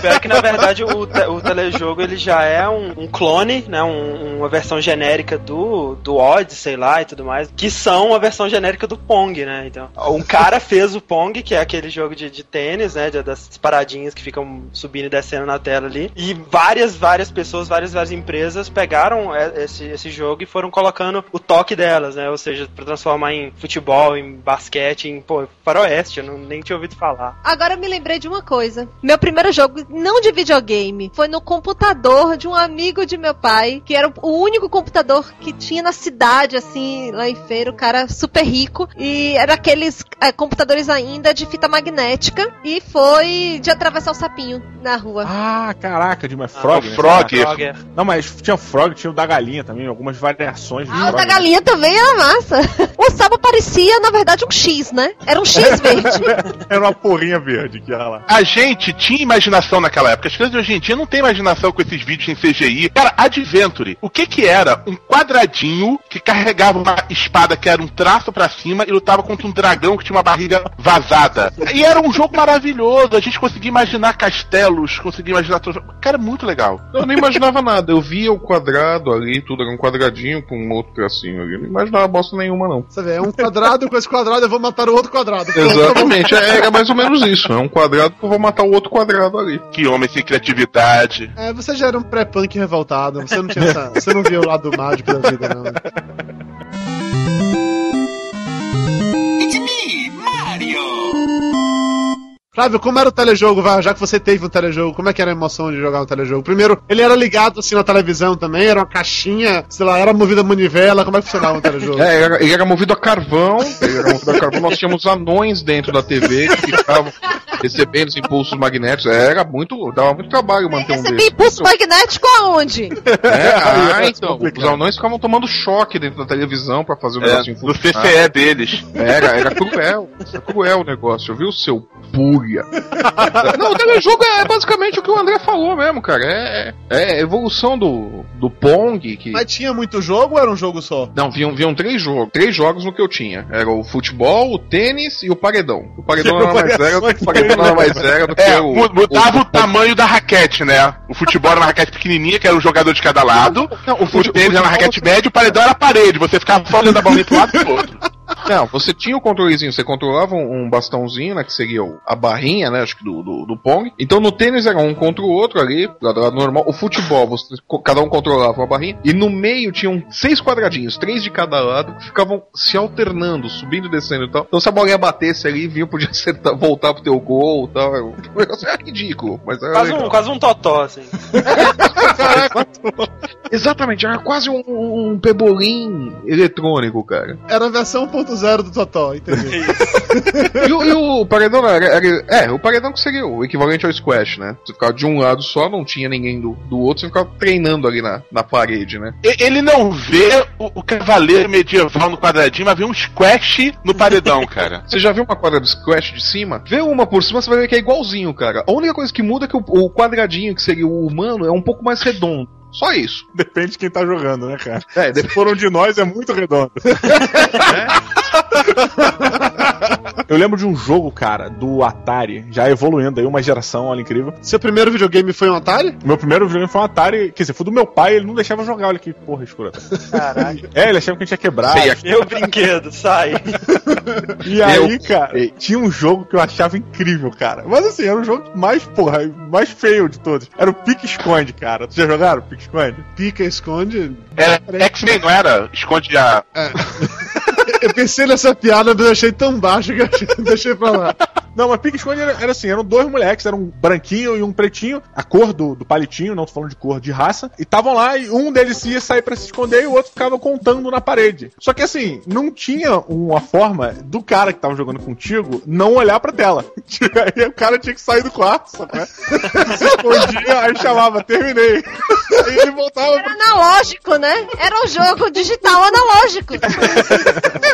Pior que na verdade o, te- o telejogo ele já é um, um clone, né? um- uma versão genérica do, do Odyssey, sei lá, e tudo mais, que são a versão genérica do Pong, né? Então, um cara fez o Pong, que é aquele jogo de, de tênis, né? de- das paradinhas que ficam subindo e descendo na tela ali. E várias, várias pessoas, várias, várias empresas pegaram é, esse, esse jogo e foram colocando o toque delas, né? Ou seja, pra transformar em futebol, em basquete, em pô, faroeste, eu não, nem tinha ouvido falar. Agora eu me lembrei de uma coisa. Meu primeiro jogo, não de videogame, foi no computador de um amigo de meu pai, que era o único computador que tinha na cidade, assim, lá em feira, o cara super rico. E era aqueles é, computadores ainda de fita magnética. E foi de atravessar o sapinho na rua. Ah, caraca, de uma Frog. o né? Frog. Frog, é. Não, mas tinha Frog, tinha o da galinha também, algumas variações de Ah, o da galinha também era massa. O sabo parecia, na verdade, um X, né? Era um X verde. Era uma porrinha verde que ia lá. A gente tinha imaginação naquela época. As crianças de hoje em dia não tem imaginação com esses vídeos em CGI. Cara, Adventure, o que que era? Um quadradinho que carregava uma espada que era um traço pra cima e lutava contra um dragão que tinha uma barriga vazada. E era um jogo maravilhoso. A gente conseguia imaginar castelos, conseguia imaginar... tudo. Cara, muito legal. Eu não imaginava nada. Eu via o quadrado ali, tudo era um quadradinho com um outro tracinho ali. Eu não imaginava bosta nenhuma, não. Você vê, é um quadrado com esse quadrado, eu vou matar o outro quadrado. Exatamente, é, era mais ou menos isso. É um quadrado que eu vou matar o outro quadrado ali. Que homem sem criatividade. É, você já era um pré-punk revoltado. Você não tinha essa. Você não via o lado mágico da vida, não. Flávio, como era o telejogo? Já que você teve um telejogo, como é que era a emoção de jogar um telejogo? Primeiro, ele era ligado assim na televisão também, era uma caixinha, sei lá, era movida a manivela, como é que funcionava o telejogo? É, era- ele era movido a carvão. Ele era movido a carvão. Nós tínhamos anões dentro da TV que ficavam recebendo os impulsos magnéticos. É, Era muito. dava muito trabalho manter um desses. impulso magnético aonde? É, ah, Aí é então. Os anões ficavam tomando choque dentro da televisão pra fazer o É, negócio do funcionar. CCE deles. Era, era cruel. Era cruel o negócio, viu, seu Não, o telejogo é basicamente o que o André falou mesmo, cara. É, é a evolução do, do Pong. Que... Mas tinha muito jogo ou era um jogo só? Não, viam, viam três jogos. Três jogos no que eu tinha. Era o futebol, o tênis e o paredão. O paredão nada mais era, o paredão nada mais era do que É, o. mu- mudava o, o- tamanho da raquete, né? O futebol era uma raquete pequenininha, que era um jogador de cada lado. Não, o O fute- tênis era uma raquete média, o paredão era a parede. Você ficava só olhando a bolinha pro lado e pro outro. Não, você tinha o controlezinho, você controlava um, um bastãozinho, né? Que seria o- a barrinha, né? Acho que do, do, do Pong. Então no tênis era um contra o outro ali, lado, lado normal. O futebol, você, cada um controlava uma barrinha. E no meio tinham seis quadradinhos, três de cada lado, que ficavam se alternando, subindo e descendo e tal. Então se a bolinha batesse ali, vinha, podia acertar, voltar pro teu gol e tal. O negócio era ridículo, mas era Quase legal. um, quase um totó, assim. Exatamente, era quase um, um pebolim eletrônico, cara. Era a versão 1.0 do Totó, entendeu? E, o- e o paredão era, era- É, o paredão que seria o equivalente ao squash, né? Você ficava de um lado só, não tinha ninguém do, do outro, você ficava treinando ali na, na parede, né? E- Ele não vê o, o cavaleiro medieval no quadradinho, mas vê um squash no paredão, cara. Você já viu uma quadra de squash de cima? Vê uma por cima, você vai ver que é igualzinho, cara. A única coisa que muda é que o, o quadradinho, que seria o humano, é um pouco mais redondo. Só isso. Depende de quem tá jogando, né, cara? É, Se for um de nós, é muito redondo. Eu lembro de um jogo, cara, do Atari, já evoluindo aí, uma geração, olha incrível. Seu primeiro videogame foi um Atari? Meu primeiro videogame foi um Atari, quer dizer, foi do meu pai, ele não deixava jogar, olha que porra escrota. Caralho. É, ele achava que a gente ia quebrar. Sei, é- Meu brinquedo, sai. E aí, Eu- cara, Ei. tinha um jogo que eu achava incrível, cara. Mas assim, era um jogo mais, porra, mais feio de todos. Era o Pique Esconde, cara. Tu já jogaram Pique Esconde? Pica, esconde. Era X-Men, não era? Esconde a. Eu pensei nessa piada, mas eu achei tão baixo que eu deixei pra lá. Não, mas Pique Esconde era, era assim, eram dois moleques, era um branquinho e um pretinho, a cor do, do palitinho, não tô falando de cor, de raça, e estavam lá e um deles ia sair pra se esconder e o outro ficava contando na parede. Só que assim, não tinha uma forma do cara que tava jogando contigo não olhar pra tela. Aí o cara tinha que sair do quarto, sabe? Se escondia, aí chamava, terminei. Aí ele voltava Era analógico, né? Era um jogo digital analógico.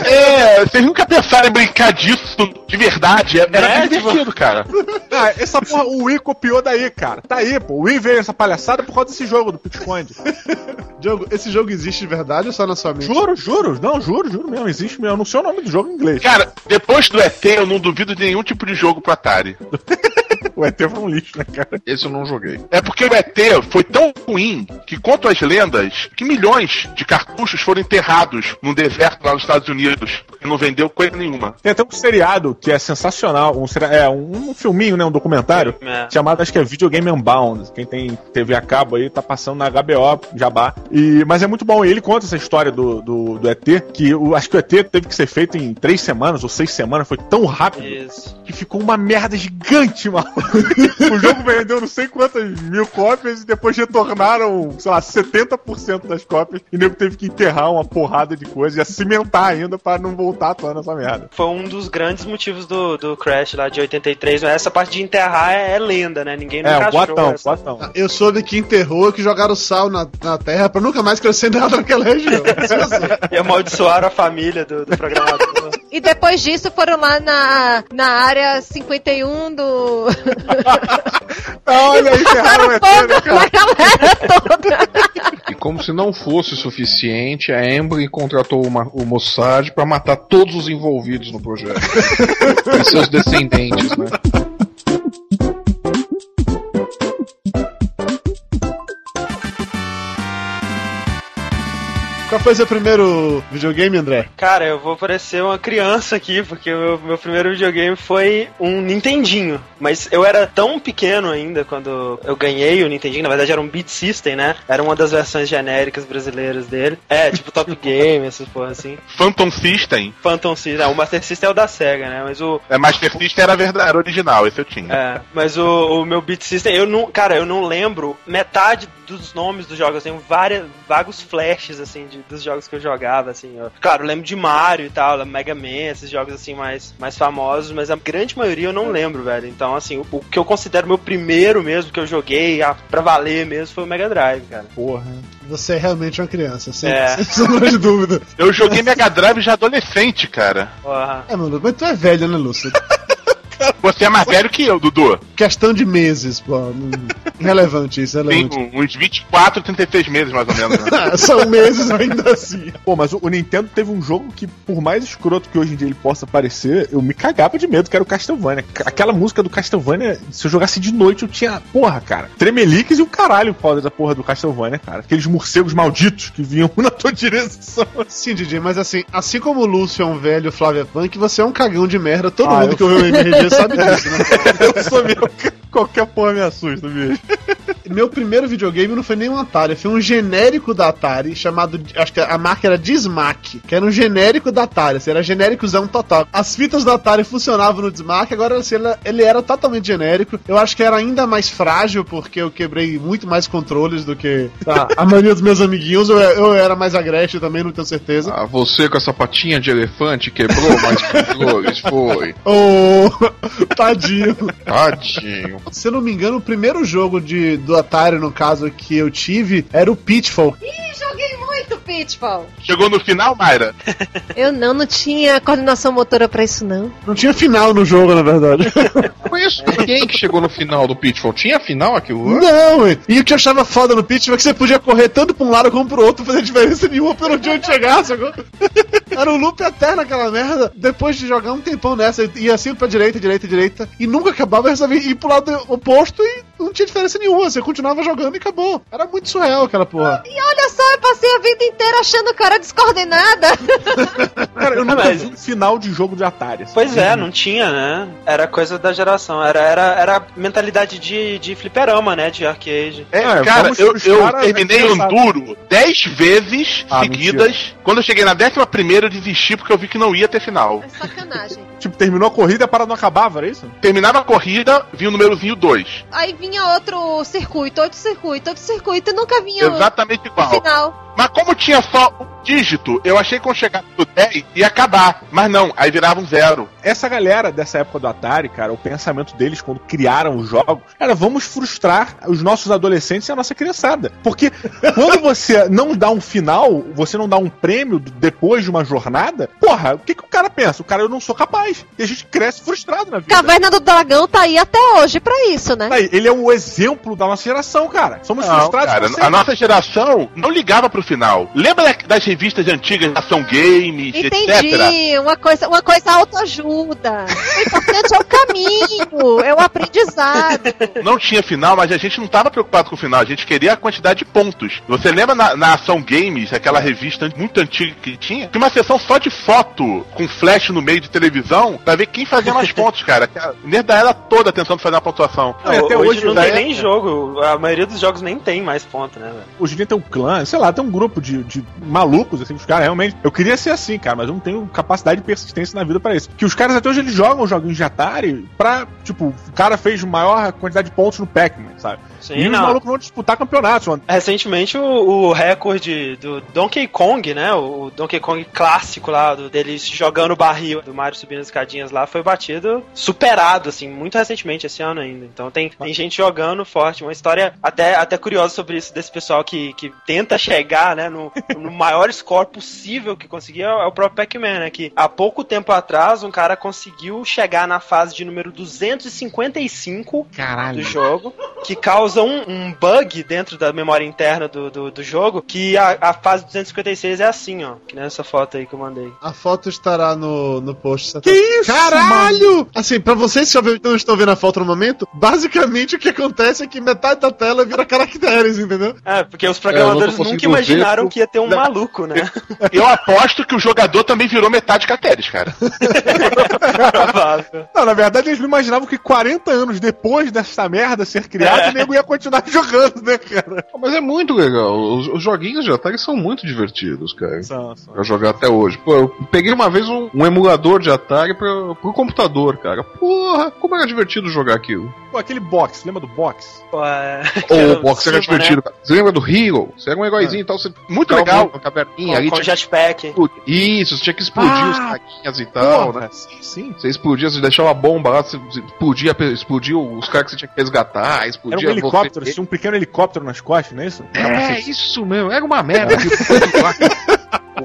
É, vocês nunca pensaram em brincar disso de verdade? Era É, bem divertido, cara. Ah, essa porra, o Wii copiou daí, cara. Tá aí, pô. O Wii veio essa palhaçada por causa desse jogo do Pique Esconde. Diogo, esse jogo existe de verdade ou só na sua mente? Juro, juro. Não, juro, juro mesmo. Existe mesmo. Eu não sei o nome do jogo em inglês. Cara, depois do ET, eu não duvido de nenhum tipo de jogo pro Atari. O ET foi um lixo, né, cara? Esse eu não joguei. É porque o ET foi tão ruim que, quanto às lendas, que milhões de cartuchos foram enterrados num deserto lá nos Estados Unidos. E não vendeu coisa nenhuma. Tem até um seriado que é sensacional. Um, é, um, um filminho, né? Um documentário. É. Chamado, acho que é Videogame Unbound. Quem tem TV a cabo aí tá passando na HBO, Jabá. E, mas é muito bom. E ele conta essa história do, do, do ET, que o, acho que o ET teve que ser feito em três semanas ou seis semanas. Foi tão rápido Isso. que ficou uma merda gigante, mano. o jogo vendeu não sei quantas mil cópias e depois retornaram, sei lá, 70% das cópias. E nego teve que enterrar uma porrada de coisa e cimentar ainda pra não voltar atuando essa merda. Foi um dos grandes motivos do, do Crash lá de 83. Mas essa parte de enterrar é, é lenda, né? Ninguém É, nunca o achou Guatão, essa. Guatão. Eu soube que enterrou, que jogaram sal na, na terra pra nunca mais crescer nada naquela região. E amaldiçoaram a família do, do programador. E depois disso foram lá na, na área 51 do. Olha aí, ferraram o né, fogo cara? na galera toda. E como se não fosse suficiente, a Embry contratou uma- o Mossad pra matar todos os envolvidos no projeto. e seus descendentes, né? Qual foi seu primeiro videogame, André? Cara, eu vou parecer uma criança aqui, porque o meu, meu primeiro videogame foi um Nintendinho. Mas eu era tão pequeno ainda quando eu ganhei o Nintendinho. Na verdade, era um Beat System, né? Era uma das versões genéricas brasileiras dele. É, tipo Top Game, essas porra assim. Phantom System. Phantom System. Ah, o Master System é o da SEGA, né? Mas o, É, Master System era, verdade, era original, esse eu tinha. É, mas o, o meu Beat System, eu não, cara, eu não lembro metade dos nomes dos jogos. Eu tenho várias, vagos flashes, assim, de- dos jogos que eu jogava, assim. ó. Claro, eu lembro de Mario e tal, Mega Man, esses jogos, assim, mais, mais famosos, mas a grande maioria eu não lembro, velho. Então, assim, o, o que eu considero meu primeiro mesmo, que eu joguei ah, pra valer mesmo, foi o Mega Drive, cara. Porra. Você é realmente uma criança, sem, É. sem sombra de dúvida. Eu joguei Mega Drive já adolescente, cara. Porra. É, mano, mas tu é velho, né, Lúcio? Você é mais velho que eu, Dudu. Questão de meses, pô. não- Irrelevante isso, Tem irrelevante. um- uns 24, 36 meses, mais ou menos. Né? São meses ainda assim. Pô, mas o, Nintendo teve um jogo que, por mais escroto que hoje em dia ele possa parecer, eu me cagava de medo, que era o Castlevania. Ca- Aquela música do Castlevania, se eu jogasse de noite, eu tinha, porra, cara, tremeliques e o caralho foda da porra do Castlevania, cara. Aqueles morcegos malditos que vinham na tua direção. Sim, Didi, mas assim, assim como o Lúcio é um velho Flávia Punk, você é um cagão de merda. Todo Ah, mundo eu- que ouviu o MRG sabe disso, né? eu sou mesmo. Qualquer porra me assusta, bicho. Meu primeiro videogame não foi nem um Atari, foi um genérico da Atari, chamado. Acho que a marca era Dismac, que era um genérico da Atari, assim, era genéricozão total. As fitas da Atari funcionavam no Dismac, agora assim, ele, ele era totalmente genérico. Eu acho que era ainda mais frágil, porque eu quebrei muito mais controles do que a, a maioria dos meus amiguinhos. Eu, eu era mais agreste também, não tenho certeza. Ah, você com essa patinha de elefante quebrou mais controles, foi. Ô, tadinho. Tadinho. Se eu não me engano, o primeiro jogo de, do Atari, no caso, que eu tive, era o Pitfall. Ih, joguei muito Pitfall. Chegou no final, Mayra? Eu não, não tinha coordenação motora pra isso, não. Não tinha final no jogo, na verdade. Conheço ninguém que chegou no final do Pitfall. Tinha final aquilo? Não, ué. e o que eu achava foda no Pitfall é que você podia correr tanto pra um lado como pro outro, não fazer diferença nenhuma pelo onde onde chegar, sacou? Era um loop eterno aquela merda. Depois de jogar um tempão nessa, ia assim pra direita, direita, direita. E nunca acabava, eu resolvi ir pro lado oposto e não tinha diferença nenhuma. Você continuava jogando e acabou. Era muito surreal aquela porra. E olha só, eu passei a vida inteira achando eu era descoordenada. Cara, eu nunca mas- vi um final de jogo de Atari. assim. Pois é, não tinha, né? Era coisa da geração. Era, era, era mentalidade de, de fliperama, né? De arcade. É, É, cara, eu, eu terminei o Enduro 10 vezes Ah, seguidas. Quando eu cheguei na 11 primeira, eu desisti porque eu vi que não ia ter final. É sacanagem. Tipo, terminou a corrida e a parada não acabava, era isso? Terminava a corrida, vi o númerozinho 2. Aí vinha outro circuito, outro circuito, outro circuito e nunca vinha o- Exatamente o igual. final. Mas como tinha só um dígito, eu achei que quando chegasse no 10 ia acabar. Mas não, aí virava um zero. Essa galera dessa época do Atari, cara, o pensamento deles quando criaram os jogos era vamos frustrar os nossos adolescentes e a nossa criançada. Porque quando você não dá um final, você não dá um prêmio depois de uma jornada, porra, o que, que o cara pensa? O cara, eu não sou capaz. E a gente cresce frustrado na vida. Caverna do Dragão tá aí até hoje pra isso, né? Aí, Ele é o exemplo da nossa geração, cara. Somos Não, frustrados cara, a nossa geração não ligava pro final. Lembra da- das revistas antigas, Ação Games, etc? Entendi, uma coisa, uma coisa autoajuda. O importante é o caminho, é o aprendizado. Não tinha final, mas a gente não tava preocupado com o final, a gente queria a quantidade de pontos. Você lembra na, na Ação Games, aquela revista muito antiga que tinha? Tinha uma seção só de foto, com flash no meio de televisão, pra ver quem fazia mais pontos, cara. Nerd da era toda tentando fazer uma pontuação. Não, até hoje, hoje não tem nem jogo. A maioria dos jogos nem tem mais ponto, né, velho? Hoje em dia tem um clã, sei lá, tem um grupo de, de malucos, assim, os caras realmente. Eu queria ser assim, cara, mas eu não tenho capacidade de persistência na vida pra isso. Que os caras até hoje eles jogam joguinhos de Atari pra, tipo, o cara fez maior quantidade de pontos no Pac-Man, sabe? Sim, e os não. malucos vão disputar campeonatos, mano. Recentemente o, o recorde do Donkey Kong, né? O Donkey Kong clássico lá, do, deles jogando o barril do Mario subindo as escadinhas lá, foi batido, superado, assim, muito recentemente, esse ano ainda. Então tem, tem gente jogando forte. Uma história até, até curiosa sobre isso, desse pessoal que, que tenta chegar, né, no, no maior score possível que conseguia, é o próprio Pac-Man, né? Que há pouco tempo atrás um cara conseguiu chegar na fase de número 255 do jogo, que causa um, um bug dentro da memória interna do, do, do jogo, que a, a fase 256 é assim, ó. Que nessa foto aí que eu mandei. A foto estará no, no post. Que isso, Caralho! Assim, pra vocês que obviamente não estão vendo a foto no momento, basicamente o que acontece é que metade da tela vira caracteres, entendeu? É, porque os programadores nunca conseguindo imaginaram que ia ter um maluco, né? Eu aposto que o jogador também virou metade caracteres, cara. Não, na verdade eles não imaginavam que 40 anos depois dessa merda ser criada, É. o nego ia continuar jogando, né, cara? Mas é muito legal. Os, os joguinhos de Atari são muito divertidos, cara. São, são. Pra jogar até hoje. Pô, eu peguei uma vez um, um emulador de Atari pra, pro computador, cara. Porra, como era divertido jogar aquilo. Pô, aquele box, lembra do box? Pô, é... Ou o box era Cima, divertido. cara. Você lembra do Hero? Você era um heróizinho e tal, você Muito ficava legal. uma caverninha Com, ali. com tinha jetpack. Isso, você tinha que explodir Ah, os carinhas e tal, Porra, né? Sim, sim. Você explodia, você deixava uma bomba lá, você explodia, explodia os caras que você tinha que resgatar, Era explodia um helicóptero, você. tinha um pequeno helicóptero nas costas, não é isso? É, isso mesmo, era uma merda.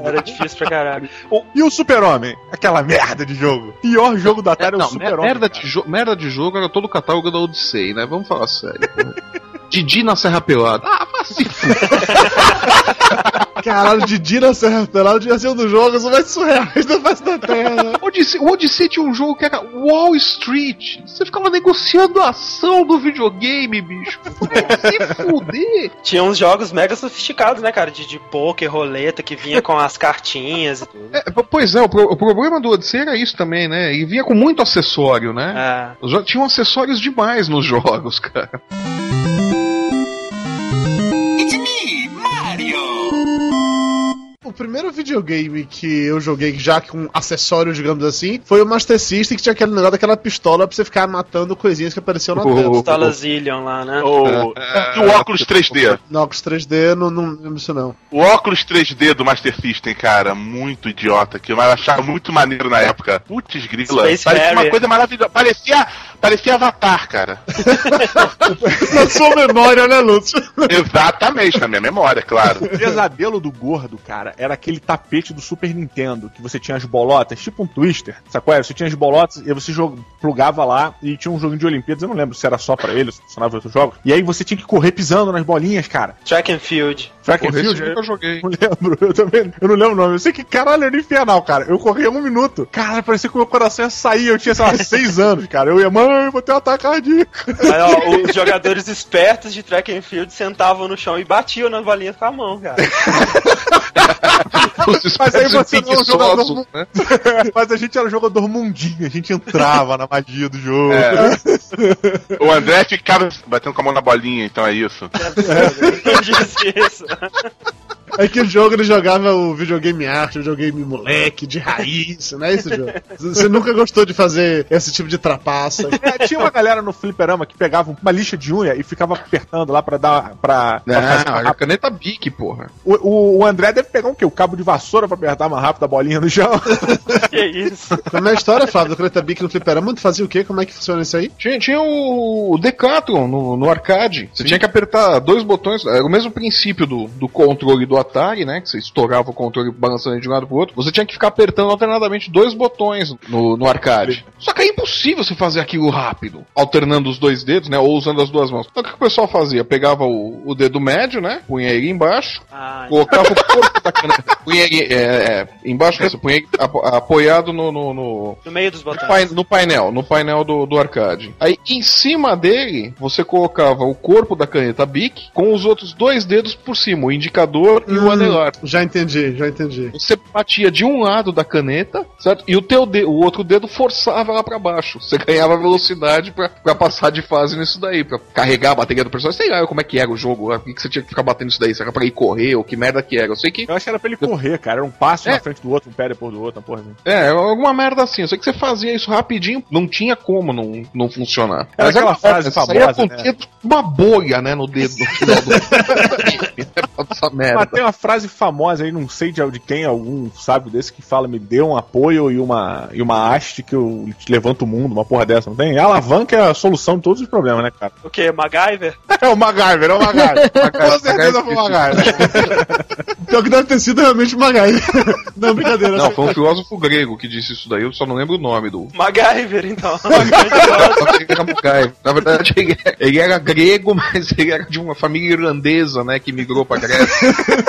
Era difícil pra caralho. E o Super-Homem? Aquela merda de jogo. Pior jogo da Atari é, o Super-Homem. merda, de jo- merda de jogo era todo o catálogo da Odyssey, né? Vamos falar sério. Didi na Serra Pelada. Ah, fuder. Caralho, Didi na Serra Pelada devia ser um dos jogos mais surreais da face da Terra. Odyssey, o Odyssey tinha um jogo que era Wall Street. Você ficava negociando a ação do videogame, bicho. Se fuder. Tinha uns jogos mega sofisticados, né, cara? De, de poker, roleta, que vinha com as cartinhas e tudo. É, pois é, o, pro- o problema do Odyssey era isso também, né? E vinha com muito acessório, né? É. Tinham acessórios demais nos jogos, cara. Primeiro videogame que eu joguei já com acessórios, digamos assim, foi o Master System, que tinha aquele negócio daquela pistola pra você ficar matando coisinhas que apareciam na Oh. tela. Pistola Zillion lá, né? O, e o óculos 3D. Nox 3D, não, não lembro isso não. O óculos 3D do Master System, cara, muito idiota, que eu achava muito maneiro na época. Putz, grila. Space parecia uma Harrier. coisa maravilhosa. Parecia, Parecia Avatar, cara. Na sua memória, né, Lúcio? Exatamente, na minha memória, claro. O pesadelo do gordo, cara, era aquele tapete do Super Nintendo, que você tinha as bolotas, tipo um twister, sacou? Você tinha as bolotas e você plugava lá e tinha um joguinho de Olimpíadas, eu não lembro se era só pra ele, se funcionava em outros jogos. E aí você tinha que correr pisando nas bolinhas, cara. Track and Field. Track and Field? eu joguei. Não lembro, eu também. Eu não lembro o nome. Eu sei que caralho era infernal, cara. Eu corria um minuto. Cara, parecia que o meu coração ia sair. Eu tinha, sei lá, seis anos, cara. Eu ia, mãe, vou ter um ataque cardíaco. Aí, ó, os jogadores espertos de track and field sentavam no chão e batiam nas bolinhas com a mão, cara. Mas aí você não é um jogador. né? Mas a gente era jogador mundinho. A gente entrava na magia do jogo. É. O André ficava batendo com a mão na bolinha, então é isso. Eu disse isso. É que o jogo ele jogava o videogame arte, o videogame moleque, de raiz, não é isso, jogo? Você nunca gostou de fazer esse tipo de trapaça. É, tinha uma galera no fliperama que pegava uma lixa de unha e ficava apertando lá pra dar. pra, pra fazer Não, mais a caneta Bic, porra. O, o, o André deve pegar um quê? O cabo de vassoura pra apertar mais rápido a bolinha no chão. Que isso? Como é a história, Flávio, do Caneta Bic no fliperama? Tu fazia o quê? Como é que funciona isso aí? Tinha, tinha o, Decathlon no, no arcade. Você tinha que apertar dois botões. Era o mesmo princípio do, do controle do Atari, né? Que você estourava o controle balançando de um lado pro outro. Você tinha que ficar apertando alternadamente dois botões no, no arcade. Só que é impossível você fazer aquilo rápido, alternando os dois dedos, né? Ou usando as duas mãos. Então o que o pessoal fazia? Pegava o, o dedo médio, né? Punha ele embaixo, Ah, colocava o corpo da caneta. Punha ele é, é, embaixo, né? Você punha ele apo- apoiado no- no- no, no meio dos botões. no painel, no painel do, do arcade. Aí em cima dele, você colocava o corpo da caneta Bic com os outros dois dedos por cima, o indicador e o anelar. Já entendi, já entendi. Você batia de um lado da caneta, certo? E o teu de- o outro dedo forçava ela pra baixo. Você ganhava velocidade pra, pra passar de fase nisso daí, pra carregar a bateria do personagem. Sei lá como é que era o jogo, por que que você tinha que ficar batendo isso daí? Será era pra ir correr ou que merda que era? Eu sei que Eu acho que era pra ele correr, cara. Era um passo É. na frente do outro, um pé depois do outro, uma porra assim. É, alguma merda assim. Eu sei que você fazia isso rapidinho, não tinha como não, não funcionar. Era aquela uma frase merda, saía famosa, com né? dedo- uma bolha, né, no dedo no final do. Essa Mas merda. tem uma frase famosa aí, não sei de, de quem, algum sábio desse, que fala: me dê um apoio e uma, e uma haste que eu te levanto o mundo, uma porra dessa, não tem? A alavanca é a solução de todos os problemas, né, cara? O que? MacGyver? É o MacGyver, é o MacGyver. Com certeza foi o MacGyver. Pior que deve ter sido realmente uma gaia. Não, brincadeira. Não, foi um filósofo grego que disse isso daí, eu só não lembro o nome do. MacGyver, então. MacGyver. Na verdade, ele era, ele era grego, mas ele era de uma família irlandesa, né, que migrou pra Grécia.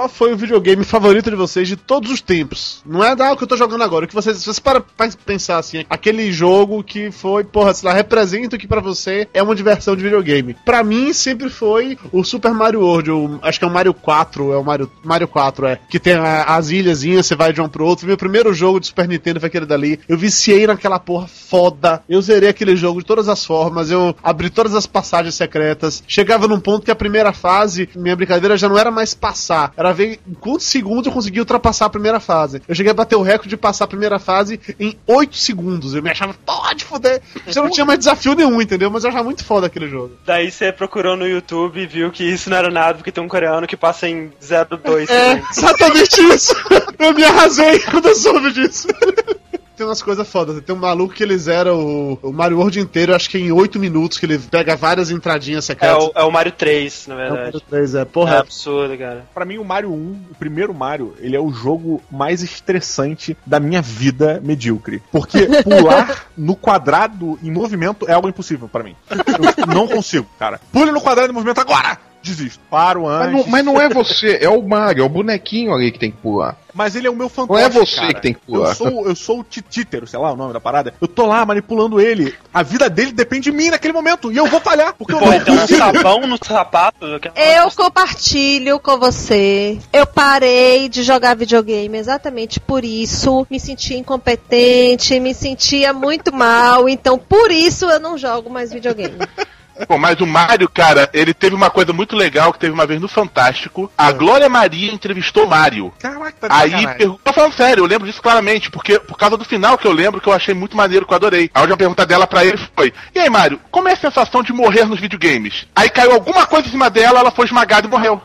Qual foi o videogame favorito de vocês de todos os tempos? Não é da que eu tô jogando agora. O que vocês, se você para pensar assim, aquele jogo que foi, porra, sei lá, representa o que pra você é uma diversão de videogame. Pra mim sempre foi o Super Mario World, o- acho que é o Mario 4, é o Mario, Mario 4, é, que tem a- as ilhazinhas, você vai de um pro outro. Meu primeiro jogo de Super Nintendo foi aquele dali. Eu viciei naquela porra foda. Eu zerei aquele jogo de todas as formas, eu abri todas as passagens secretas. Chegava num ponto que a primeira fase, minha brincadeira já não era mais passar, era ver em quantos segundos eu conseguia ultrapassar a primeira fase. Eu cheguei a bater o recorde de passar a primeira fase em 8 segundos. Eu me achava, pode foder. Já não tinha mais desafio nenhum, entendeu? Mas eu achava muito foda aquele jogo. Daí você procurou no YouTube e viu que isso não era nada, porque tem um coreano que passa em 0,2 É, segundos. exatamente isso. Eu me arrasei quando eu soube disso. Tem umas coisas fodas. Tem um maluco que ele zera o, o Mario World inteiro, acho que em 8 minutos, que ele pega várias entradinhas É secretas. o, é o Mario 3, na É o verdade. Mario 3, é. É Porra, absurdo, cara. Pra mim, o Mario 1, o primeiro Mario, ele é o jogo mais estressante da minha vida medíocre. Porque pular no quadrado em movimento é algo impossível pra mim. Eu não consigo, cara. Pule no quadrado em movimento agora! Desisto. Paro Mas antes. não, mas não é você, é o Mario, é o bonequinho ali que tem que pular. Mas ele é o meu fantoche, Não é você cara. que tem que pular. Eu sou, eu sou o Titítero, sei lá o nome da parada. Eu tô lá manipulando ele. A vida dele depende de mim naquele momento. E eu vou falhar, porque eu Pô, não tem um sabão no sapato. que é- Eu compartilho com você. Eu parei de jogar videogame exatamente por isso. Me sentia incompetente, me sentia muito mal. Então, por isso eu não jogo mais videogame. Bom, mas o Mário, cara, ele teve uma coisa muito legal que teve uma vez no Fantástico. A Glória Maria entrevistou o Mário. Caraca, tá Aí perguntou, tô falando sério, eu lembro disso claramente, porque por causa do final que eu lembro que eu achei muito maneiro, que eu adorei. A última pergunta dela pra ele foi: E aí, Mário, como é a sensação de morrer nos videogames? Aí caiu alguma coisa em cima dela, ela foi esmagada e morreu.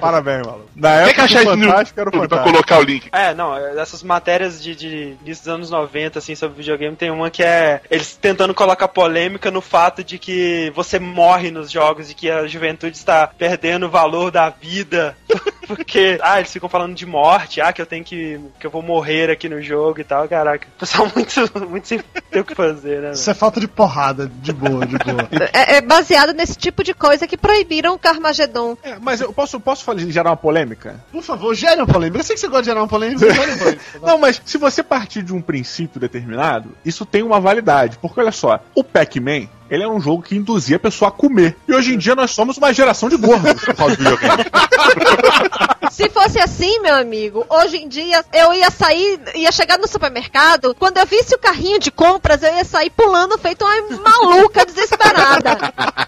Parabéns, maluco. Na Tem época que achar isso no Fantástico era o YouTube pra colocar o link. É, não, essas matérias de, de início dos anos 90, assim, sobre videogame, tem uma que é eles tentando colocar polêmica no fato de que você morre nos jogos e que a juventude está perdendo o valor da vida. Porque, ah, eles ficam falando de morte, ah, que eu tenho que. que eu vou morrer aqui no jogo e tal, caraca. O pessoal muito, muito sem ter o que fazer, né? Isso é falta de porrada, de boa, de boa. É, é baseado nesse tipo de coisa que proibiram o Carmageddon. É, mas eu posso, posso falar- gerar uma polêmica? Por favor, gere uma polêmica. Eu sei que você gosta de gerar uma polêmica, gere uma polêmica. Não, mas se você partir de um princípio determinado, isso tem uma validade. Porque olha só, o Pac-Man, ele é um jogo que induzia a pessoa a comer. E hoje em dia nós somos uma geração de gordos por causa do videogame. Se fosse assim, meu amigo, hoje em dia eu ia sair, ia chegar no supermercado, quando eu visse o carrinho de compras, eu ia sair pulando feito uma maluca desesperada.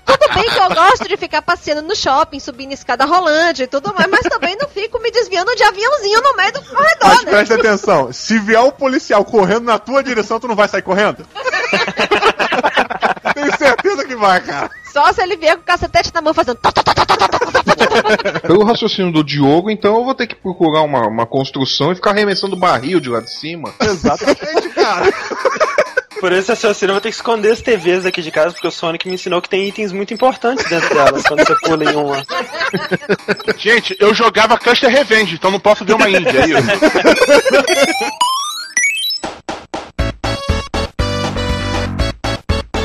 Tudo bem que eu gosto de ficar passeando no shopping, subindo escada rolante e tudo mais, mas também não fico me desviando de aviãozinho no meio do corredor, Mas né? presta atenção, se vier um policial correndo na tua direção, tu não vai sair correndo? certeza que vai, cara. Só se ele vier com o cacetete na mão fazendo. Pelo raciocínio do Diogo, então eu vou ter que procurar uma, uma construção e ficar arremessando barril de lá de cima. Exatamente, cara. Por esse raciocínio eu vou ter que esconder as TVs daqui de casa, porque o Sonic me ensinou que tem itens muito importantes dentro delas quando você pula em uma. Gente, eu jogava Custer Revenge, então não posso ver uma Índia aí.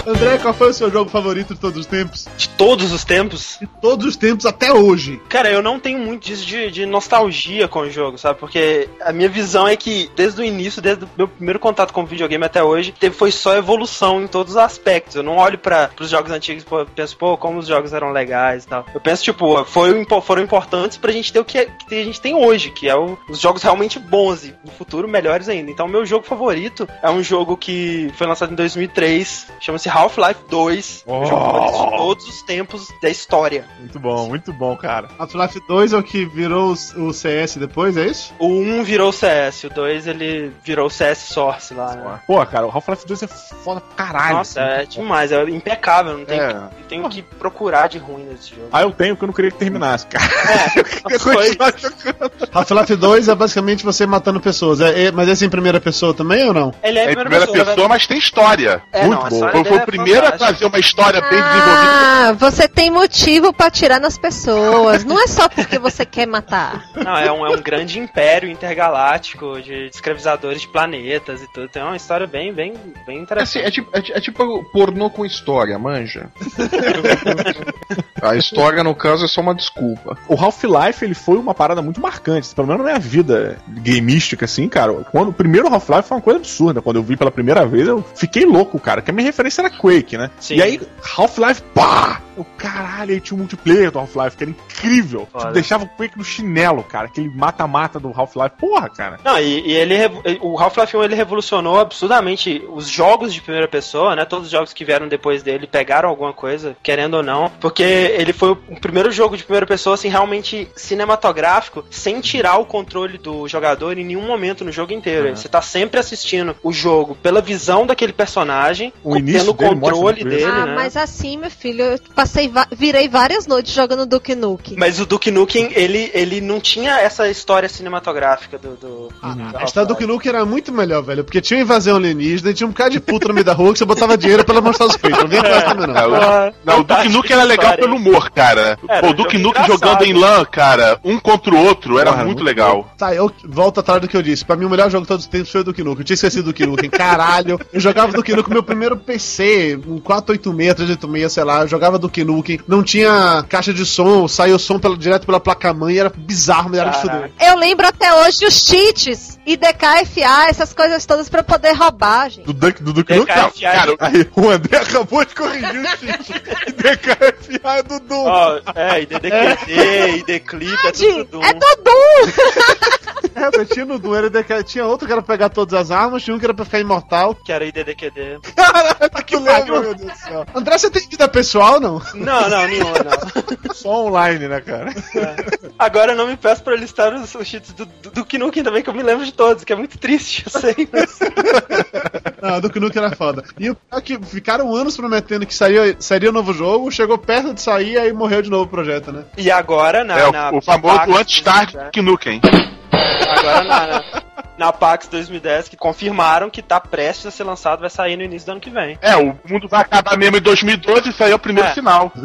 André, qual foi o seu jogo favorito de todos os tempos? De todos os tempos. De todos os tempos até hoje. Cara, eu não tenho muito disso de, de nostalgia com o jogo, sabe? Porque a minha visão é que desde o início, desde o meu primeiro contato com o videogame até hoje, teve, foi só evolução em todos os aspectos. Eu não olho para os jogos antigos e penso, pô, como os jogos eram legais e tal. Eu penso, tipo, foi, foram importantes pra gente ter o que, que a gente tem hoje, que é o- os jogos realmente bons e no futuro melhores ainda. Então, meu jogo favorito é um jogo que foi lançado em 2003, chama-se Half-Life 2. Oh. O jogo de todos os tempos da história. Muito bom, muito bom, cara. Half-Life 2 é o que virou o CS depois, é isso? O 1 virou o CS, o 2 ele virou o CS Source lá, né? Pô, cara, o Half-Life 2 é foda pra caralho. Nossa, é demais, é impecável, não tem É. que, não tem o que procurar de ruim nesse jogo. Ah, eu tenho, porque eu não queria que terminasse, cara. É, Half-Life 2 é basicamente você matando pessoas. É, é- mas esse em primeira pessoa também ou não? ele é É em em primeira pessoa, mas tem história. É, muito não, a bom. Foi, foi o é primeiro a fantástica. trazer uma história bem desenvolvida. Ah, você tem motivo pra atirar nas pessoas. Não é só porque você quer matar. Não, é um, é um grande império intergaláctico de escravizadores de planetas e tudo. Tem uma história bem, bem, bem É, assim, interessante. é, tipo, é, é tipo pornô com história, manja? A história, no caso, é só uma desculpa. O Half-Life, ele foi uma parada muito marcante, pelo menos na minha vida gameística, assim, cara. Quando o primeiro Half-Life foi uma coisa absurda. Quando eu vi pela primeira vez, eu fiquei louco, cara, que a minha referência era Quake, né? Sim. E aí, Half-Life, pá! Eu, caralho, aí tinha o multiplayer do Half-Life, que era incrível. Tipo, deixava o Quake no chinelo, cara. Aquele mata-mata do Half-Life. Porra, cara. Não, e, e ele o Half-Life 1 ele revolucionou absurdamente os jogos de primeira pessoa, né? Todos os jogos que vieram depois dele pegaram alguma coisa, querendo ou não, porque ele foi o primeiro jogo de primeira pessoa assim realmente cinematográfico, sem tirar o controle do jogador em nenhum momento no jogo inteiro. Você tá sempre assistindo o jogo pela visão daquele personagem, O início o dele controle dele, ah, né? mas assim, meu filho, eu passei, virei várias noites jogando Duke Nukem. Mas o Duke Nukem, ele, ele não tinha essa história cinematográfica do. do, Ah, do A história do Half-Life. Nukem era muito melhor, velho. Porque tinha uma invasão alienígena e tinha um bocado de puta no meio da rua que você botava dinheiro pra ela mostrar os peitos. Não vinha atrás também, não. Ah, Não, o Duke Nukem era legal pelo humor, cara. Era Pô, o Duke Nukem jogando em LAN, cara, um contra o outro, era Porra, muito legal. Tá, eu volto atrás do que eu disse. Pra mim, o melhor jogo de todos os tempos foi o Duke Nukem. Eu tinha esquecido do Duke Nukem. Caralho. Eu jogava Duke Nukem no meu primeiro PC, um 486, 386, sei lá. Eu jogava Duke Nukem. Não tinha caixa de som, saiu o som pela- direto pela placa-mãe. Era bizarro, me era de fuder. Eu lembro até hoje os cheats, IDKFA, essas coisas todas pra poder roubar, gente. Do Duke, do Duke Nukem? DKFA, Cara, Aí, o André acabou de corrigir o cheat. E DKFA é do Doom. Ó, é, IDDQD, IDClip, é tudo Gente, Doom. é Dodum! É, mas tinha no Doom, era tinha outro que era pra pegar todas as armas, tinha um que era pra ficar imortal. Que era IDDQD. Caraca, que lembra, meu Deus do céu. André, você tem vida pessoal, não? Não, não, nenhuma, não. Só online, né, cara? Agora não me peço pra listar os, os cheats do, do, do Knuckles também, que eu me lembro de todos, que é muito triste, eu sei. Mas... Não, do Knuckles era foda. E o pior é que ficaram anos prometendo que sairia, sairia um novo jogo, chegou perto de sair, aí morreu de novo o projeto, né? E agora, na, É, na o, o famoso PAX anti-start 2010, Knuckles. Agora na, na, na PAX 2010, que confirmaram que tá prestes a ser lançado, vai sair no início do ano que vem. É, o mundo vai acabar mesmo em 2012, isso aí é o primeiro É. sinal.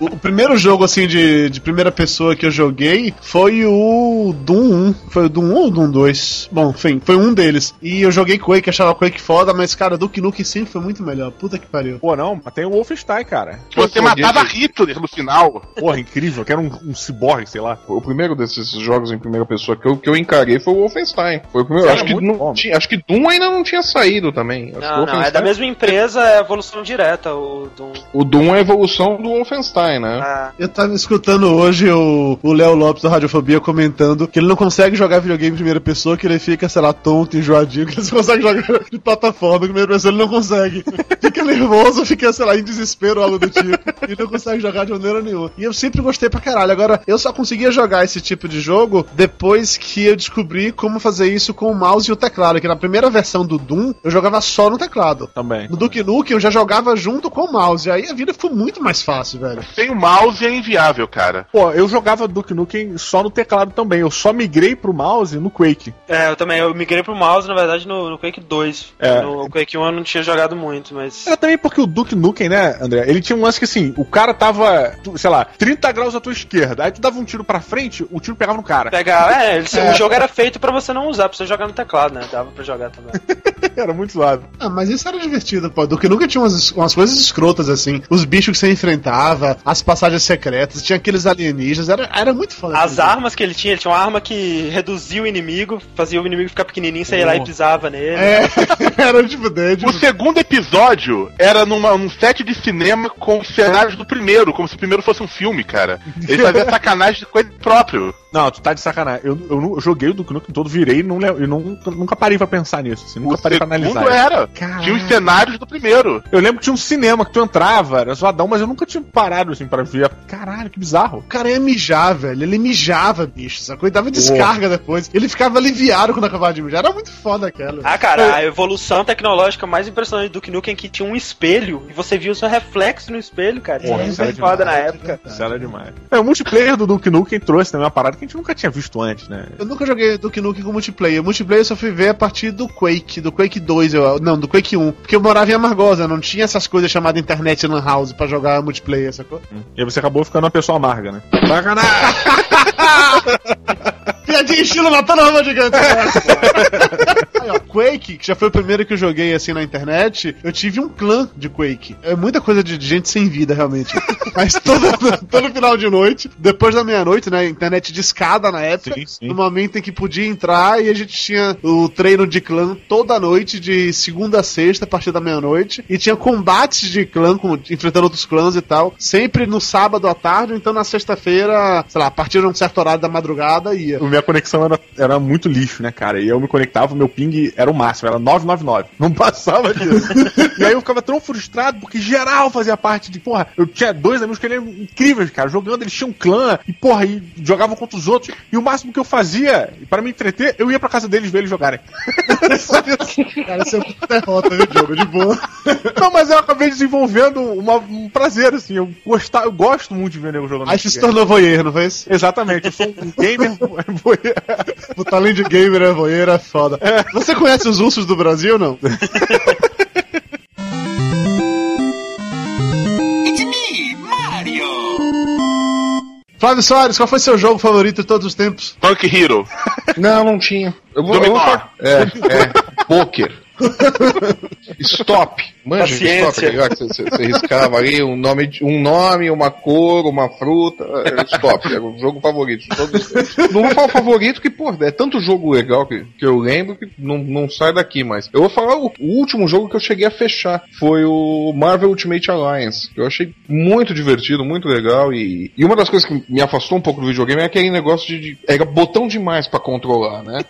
O, o primeiro jogo, assim, de, de primeira pessoa que eu joguei foi o Doom 1. Foi o Doom 1 ou Doom 2? Bom, enfim, foi um deles. E eu joguei Quake, achava Quake foda, mas, cara, Duke Nukem sempre foi muito melhor. Puta que pariu. Pô, não, tem o Wolfenstein, cara. Você matava. Hitler no final. Porra, incrível, que era um, um ciborgue, sei lá. O primeiro desses jogos em primeira pessoa que eu, que eu encarei foi o Wolfenstein. Foi o primeiro. Acho que, não tinha, acho que Doom ainda não tinha saído também. Acho que o Não, não, é da mesma empresa, é evolução direta, o do. O Doom é a evolução do Wolfenstein, né? Ah, Eu tava escutando hoje o o Léo Lopes da Radiofobia comentando que ele não consegue jogar videogame em primeira pessoa, que ele fica, sei lá, tonto, enjoadinho, que ele só consegue jogar de plataforma, em primeira pessoa ele não consegue. Fica nervoso, fica, sei lá, em desespero ou algo do tipo. E não consegue jogar de maneira nenhuma. E eu sempre gostei pra caralho. Agora, eu só conseguia jogar esse tipo de jogo depois que eu descobri como fazer isso com o mouse e o teclado. Que na primeira versão do Doom, eu jogava só no teclado. Também. No Duke Nukem eu já jogava junto com o mouse. E aí a vida ficou muito mais fácil, velho. Sem o mouse é inviável, cara. Pô, eu jogava Duke Nukem só no teclado também. Eu só migrei pro mouse no Quake. é, eu também, eu migrei pro mouse, na verdade, no, no Quake 2. É. No Quake 1 eu não tinha jogado muito, mas. Era também porque o Duke Nukem, né, André? Ele tinha um lance que assim, o cara tava, sei lá, 30 graus à tua esquerda. Aí tu dava um tiro pra frente, o tiro pegava no cara. Pegar, é, ele- o jogo era feito pra você não usar, pra você jogar no teclado, né? Dava pra jogar também. Era muito suave. Ah, mas isso era divertido, pô. Duke Nukem tinha umas, umas coisas escrotas, assim. Os bichos que você enfrentava, as passagens secretas, tinha aqueles alienígenas. Era, era muito foda. As armas que ele tinha, ele tinha uma arma que reduzia o inimigo, fazia o inimigo ficar pequenininho, você ia lá e pisava nele. É, era tipo Dead. O segundo episódio era numa, num set de cinema com os cenários do primeiro, como se o primeiro fosse um filme, cara. Ele fazia sacanagem com ele próprio. Não, tu tá de sacanagem. Eu, eu, não- eu joguei o Duke Nukem todo, virei e não, e não, nunca parei pra pensar nisso. Assim, nunca O parei pra analisar. era. Caraca. Tinha os cenários do primeiro. Eu lembro que tinha um cinema que tu entrava, era zoadão, mas eu nunca tinha parado assim pra ver. Caralho, que bizarro. O cara ia mijar, velho. Ele mijava, bicho. Sacou? Ele dava descarga depois. Ele ficava aliviado quando acabava de mijar. Era muito foda aquela. Ah, cara, a evolução tecnológica mais impressionante do Duke é que tinha um espelho e você via o seu reflexo no espelho, cara. Isso Porra, é isso era muito foda na demais. época. Isso era demais. É, o multiplayer do Duke Nukem trouxe também uma parada que a gente nunca tinha visto antes, né? Eu nunca joguei Duke Nukem com multiplayer. O multiplayer eu só fui ver a partir do Quake, do Quake 2, eu, não, do Quake 1. Porque eu morava em Amargosa, não tinha essas coisas chamadas internet lan house pra jogar multiplayer, sacou? E aí você acabou ficando uma pessoa amarga, né? Sacanagem! Piadinha estilo matando a Roma Gigante. Aí, ó, Quake, que já foi o primeiro que eu joguei assim na internet, eu tive um clã de Quake. É muita coisa de gente sem vida, realmente. Mas todo, todo final de noite, depois da meia-noite, né? Internet de escada na época. Sim, sim. No momento em que podia entrar e a gente tinha o treino de clã toda noite, de segunda a sexta, a partir da meia-noite. E tinha combates de clã, com- enfrentando outros clãs e tal. Sempre no sábado à tarde, ou então na sexta-feira, sei lá, a partir de um certo horário da madrugada ia. A minha conexão era, era muito lixo, né, cara? E eu me conectava, meu ping era o máximo, era 999. Não passava disso. e aí eu ficava tão frustrado, porque geral fazia parte de, porra, eu tinha dois amigos que eram incríveis, cara, jogando, eles tinham um clã, e porra, e jogavam contra os outros. E o máximo que eu fazia, para me entreter, eu ia pra casa deles ver eles jogarem. Cara, isso é uma derrota, viu, Diogo? De boa. Não, mas eu acabei desenvolvendo uma- um prazer, assim, eu, gostar, eu gosto muito de ver nego jogando. Aí você se tornou voyeur, não foi isso? Exatamente, eu sou um gamer. O talento de gamer é voyeur, é foda. Você conhece os ursos do Brasil, não? Flávio Soares, qual foi seu jogo favorito de todos os tempos? Punk Hero. Não, não tinha. Eu vou, eu vou É, é. Poker. Stop. Manja Paciência. stop? Você, você, você riscava ali um nome, um nome, uma cor, uma fruta. é, Stop. Era o jogo favorito. todos. Não vou falar favorito que, pô, é tanto jogo legal que, que eu lembro que não, não sai daqui, mas eu vou falar o, o último jogo que eu cheguei a fechar. Foi o Marvel Ultimate Alliance. Eu achei muito divertido, muito legal. E, e uma das coisas que me afastou um pouco do videogame é aquele negócio de. de era botão demais pra controlar, né?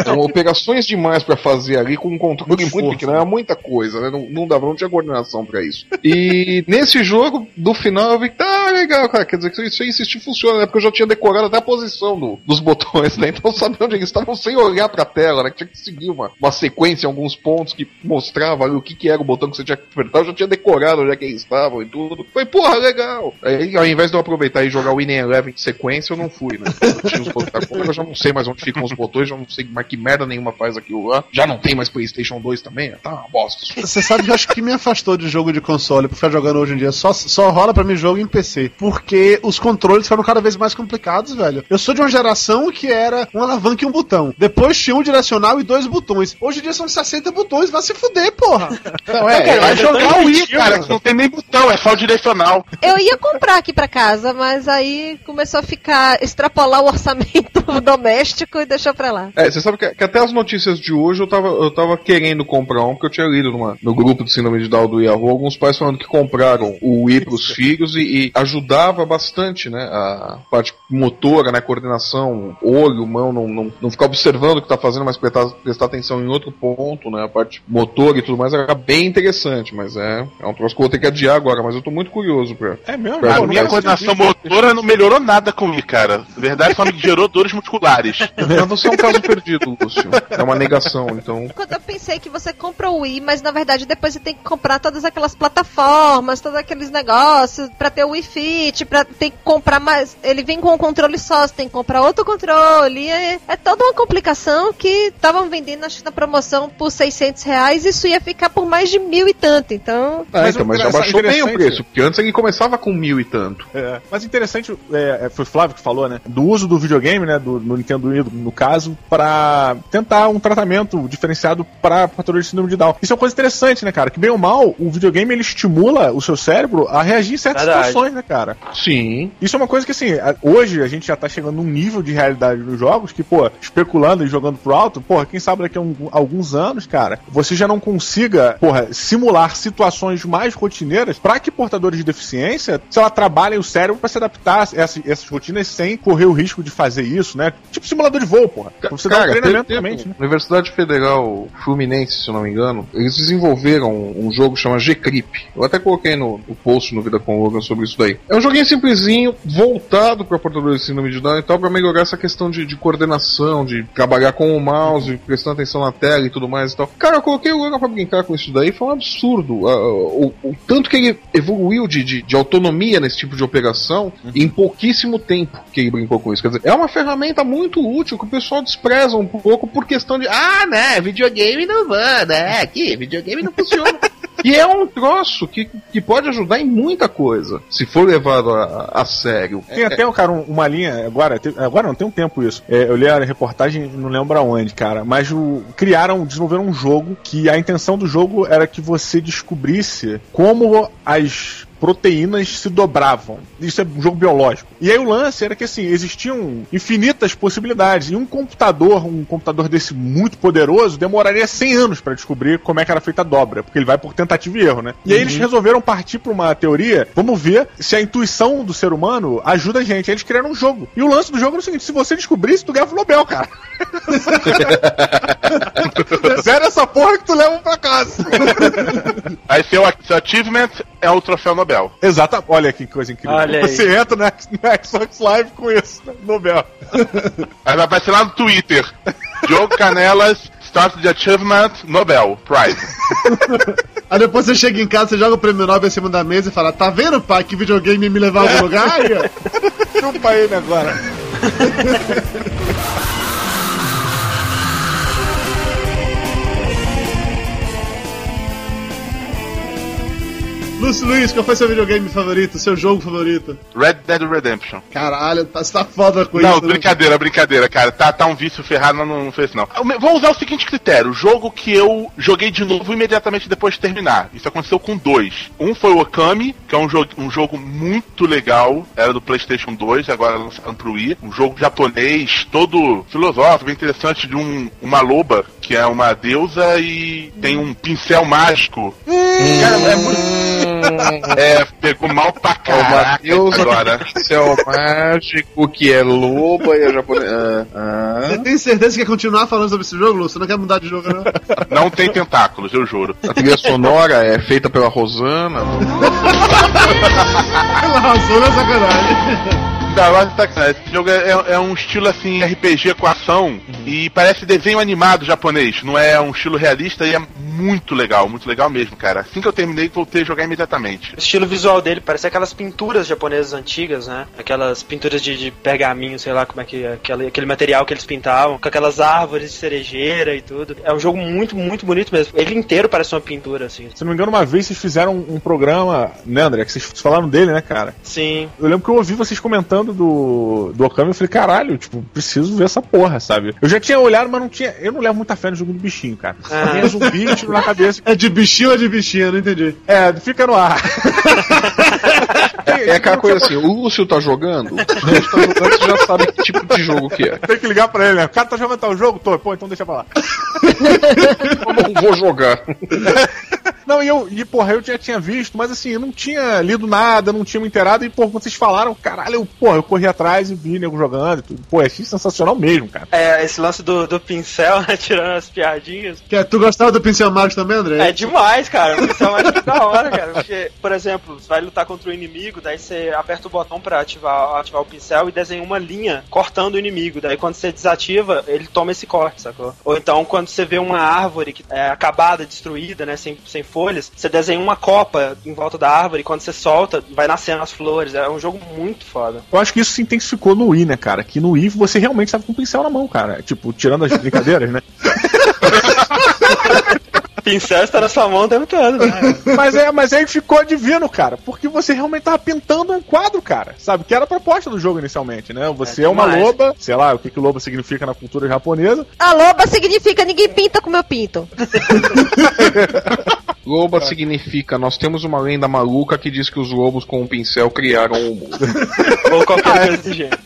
Então, operações demais pra fazer ali com um controle muito, pequeno. Era muita coisa, né? Não, não dava, não tinha coordenação pra isso. E nesse jogo, do final, eu vi que tá legal, cara. Quer dizer que isso aí insistir funciona, né? Porque eu já tinha decorado até a posição do- dos botões, né? Então eu sabia onde eles estavam sem olhar pra tela, né? Que tinha que seguir uma, uma sequência em alguns pontos que mostrava ali o que, que era o botão que você tinha que apertar. Eu já tinha decorado onde é que eles estavam e tudo. Foi, porra, legal. Aí, ao invés de eu aproveitar e jogar o Winning Eleven em sequência, eu não fui, né? Eu tinha os botões. Eu já não sei mais onde ficam os botões, já não sei mais que merda nenhuma faz aquilo lá. Já não tem mais PlayStation 2 também, tá uma bosta. Você sabe que eu acho que me afastou de jogo de console pra ficar jogando hoje em dia. Só, só rola pra mim jogo em PC. Porque os controles foram cada vez mais complicados, velho. Eu sou de uma geração que era uma alavanca e um botão. Depois tinha um direcional e dois botões. Hoje em dia são 60 botões. Vai se fuder, porra. Não, é, Vai é, jogar o Wii, cara, que não tem nem botão, é só o direcional. Eu ia comprar aqui pra casa, mas aí começou a ficar, extrapolar o orçamento doméstico e deixou pra lá. É, você sabe que, que até as notícias de hoje eu tava, eu tava querendo comprar um, porque eu tinha lido numa, no grupo de síndrome de Down do Yahoo alguns pais falando que compraram o Wii pros filhos e, e ajudava bastante, né? A parte motora, né? Coordenação, olho, mão, não, não, não ficar observando o que tá fazendo, mas prestar, prestar atenção em outro ponto, né? A parte motora e tudo mais era bem interessante, mas é, é um troço que eu vou ter que adiar agora, mas eu tô muito curioso pra. É mesmo? Pra A Pô, minha coordenação motora não melhorou nada com o Wii, cara. Na verdade, só me gerou dores musculares. Mas você é um caso perdido, Lúcio. É uma negação, então. Quando eu pensei que você compra o Wii, mas na verdade depois você tem que comprar todas aquelas plataformas, todos aqueles negócios pra ter o Wii Fit, pra ter que comprar mais. Ele vem com um controle só, você tem que comprar outro controle. É, é toda uma complicação que estavam vendendo, acho na promoção por 600 reais, isso ia ficar por mais de mil e tanto. Então, Ah, Mas então, mas já baixou bem o preço, porque antes ele começava com mil e tanto. É, mas interessante, é, é, foi o Flávio que falou, né? Do uso do videogame, né? Do, no Nintendo Wii, no caso, pra tentar um tratamento diferenciado patologia de síndrome de Down. Isso é uma coisa interessante, né, cara? Que bem ou mal, o videogame ele estimula o seu cérebro a reagir em certas Verdade. situações, né, cara? Sim. Isso é uma coisa que, assim, a- hoje a gente já tá chegando num nível de realidade nos jogos que, pô, especulando e jogando pro alto, porra, quem sabe daqui a um- alguns anos, cara, você já não consiga, porra, simular situações mais rotineiras pra que portadores de deficiência, sei lá, trabalhem o cérebro pra se adaptar a essas, essas rotinas sem correr o risco de fazer isso, né? Tipo simulador de voo, porra. Pra Você dá um Cara, treinamento teve- mente, né? Universidade Federal Fluminense, se eu não me engano, eles desenvolveram um jogo que chama G-Crip. Eu até coloquei no, no post no Vida com Logan sobre isso daí. É um joguinho simplesinho, voltado para portadores de síndrome de Down e tal, para melhorar essa questão de, de coordenação, de trabalhar com o mouse, prestando atenção na tela e tudo mais e tal. Cara, eu coloquei o Logan pra brincar com isso daí, foi um absurdo. Ah, o, o tanto que ele evoluiu de, de, de autonomia nesse tipo de operação em pouquíssimo tempo que ele brincou com isso. Quer dizer, é uma ferramenta muito útil que o pessoal despreza um pouco por questão de, ah, né, videogame não vai, né, aqui, videogame não funciona. E é um troço que, que pode ajudar em muita coisa, se for levado a, a sério. Tem até, cara, um- uma linha, agora, agora não tem um tempo isso. É, eu li a reportagem, não lembro aonde, cara, mas o, criaram, desenvolveram um jogo que a intenção do jogo era que você descobrisse como as proteínas se dobravam. Isso é um jogo biológico. E aí o lance era que assim, existiam infinitas possibilidades. E um computador, um computador desse muito poderoso, demoraria 100 anos para descobrir como é que era feita a dobra, porque ele vai por tentativa e erro, né? E aí eles resolveram partir para uma teoria, vamos ver se a intuição do ser humano ajuda a gente. Aí eles criaram um jogo. E o lance do jogo era o seguinte, se você descobrisse, tu ganhava o Nobel, cara. Zero essa porra que tu leva pra casa. Aí seu, seu achievement é o troféu Nobel. Exato. Olha que coisa incrível. Olha aí. Você entra na, na Xbox Live com isso, né? Nobel. Aí vai aparecer lá no Twitter. Diogo Canelas, start the achievement Nobel Prize. Aí depois você chega em casa, você joga o prêmio Nobel em cima da mesa e fala: Tá vendo, pai, que videogame me levar a algum lugar? Aí. Chupa ele agora. Luiz, Luiz, qual foi seu videogame favorito? Seu jogo favorito? Red Dead Redemption. Caralho, tá, você tá foda com Não, isso. né? brincadeira, brincadeira, cara. Tá, tá um vício ferrado, mas não, não fez isso, não. Vou usar o seguinte critério: o jogo que eu joguei de novo imediatamente depois de terminar. Isso aconteceu com dois. Um foi o Okami, que é um jogo, um jogo muito legal. Era do PlayStation 2, agora lançaram pro Wii. Um jogo japonês, todo filosófico, bem interessante, de um, uma loba, que é uma deusa e tem um pincel mágico. Cara, é muito. É, pegou mal pra É uma caraca agora. céu mágico que é loba e é japonesa. Ah, Você tem certeza que quer continuar falando sobre esse jogo, Lu? Você não quer mudar de jogo, não? Não tem tentáculos, eu juro. A trilha sonora é feita pela Rosana. Pela razão, é sacanagem. Esse jogo é, é um estilo assim, RPG com ação e parece desenho animado japonês. Não é um estilo realista e é muito legal, muito legal mesmo, cara. Assim que eu terminei, voltei a jogar imediatamente. O estilo visual dele parece aquelas pinturas japonesas antigas, né? Aquelas pinturas de, de pergaminho, sei lá como é que é, aquele, aquele material que eles pintavam, com aquelas árvores de cerejeira e tudo. É um jogo muito, muito bonito mesmo. Ele inteiro parece uma pintura, assim. Se não me engano, uma vez vocês fizeram um, um programa, né, André? Que vocês falaram dele, né, cara? Sim. Eu lembro que eu ouvi vocês comentando do, do Okami eu falei, caralho, tipo, preciso ver essa porra, sabe? Eu já tinha olhado, mas não tinha. Eu não levo muita fé no jogo do bichinho, cara. Ah. Tem zumbi, tiro na cabeça. É de bichinho ou é de bichinha? Eu Não entendi. É, fica no ar. É aquela coisa assim, o Lúcio tá jogando? O Lúcio tá jogando, você já sabe que tipo de jogo que é. Tem que ligar pra ele, né? O cara tá jogando tal jogo? Tô, pô, então deixa pra lá. Eu não vou jogar. Não, e eu, e porra, eu já tinha visto, mas assim, eu não tinha lido nada, não tinha me inteirado, e porra, vocês falaram, caralho, eu, porra, eu corri atrás e vi nego jogando e tudo. Pô, achei sensacional mesmo, cara. É, esse lance do, do pincel, né? Tirando as piadinhas. Que, tu gostava do Pincel Marcos também, André? É demais, cara. O pincel é mais da hora, cara. Porque, por exemplo, você vai lutar contra o inimigo, daí você aperta o botão pra ativar, ativar o pincel e desenha uma linha cortando o inimigo. Daí quando você desativa, ele toma esse corte, sacou? Ou então quando você vê uma árvore que é acabada, destruída, né? Sem, sem folhas, você desenha uma copa em volta da árvore e quando você solta, vai nascendo as flores. É um jogo muito foda. Eu acho que isso se intensificou no Wii, né, cara? Que no Wii você realmente estava com o pincel na mão, cara. Tipo, tirando as brincadeiras, né? O pincel está na sua mão o tempo todo, né? Mas, é, mas aí ficou divino, cara. Porque você realmente tava pintando um quadro, cara. Sabe? Que era a proposta do jogo inicialmente, né? Você é, É uma loba, sei lá, o que, que loba significa na cultura japonesa. A loba significa ninguém pinta como eu pinto. Loba significa, nós temos uma lenda maluca que diz que os lobos com um pincel criaram o mundo. Ou qualquer coisa desse jeito.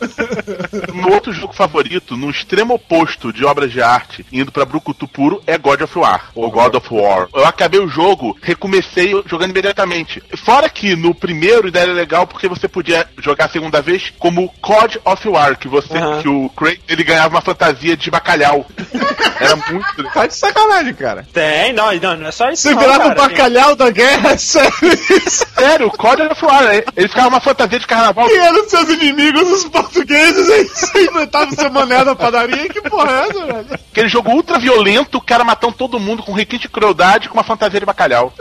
Meu outro jogo favorito, no extremo oposto de obras de arte, indo pra Brucutu puro, é God of War, ou God of War. Eu acabei o jogo, recomecei jogando imediatamente. Fora que no primeiro ideia era legal porque você podia jogar a segunda vez como God of War, que você, Aham. que o Craig, ele ganhava uma fantasia de bacalhau. Era muito. Tá de sacanagem, cara. Tem, não, não, não é só isso. Você não, virava o cara. bacalhau da guerra, sério isso? Sério, God of War, né? ele ficava uma fantasia de carnaval. E eram seus inimigos, os portugueses, aí você inventava seu mané na padaria. Que porra é essa, velho? Aquele jogo ultra violento, o cara matando todo mundo com requinte de crueldade com uma fantasia de bacalhau.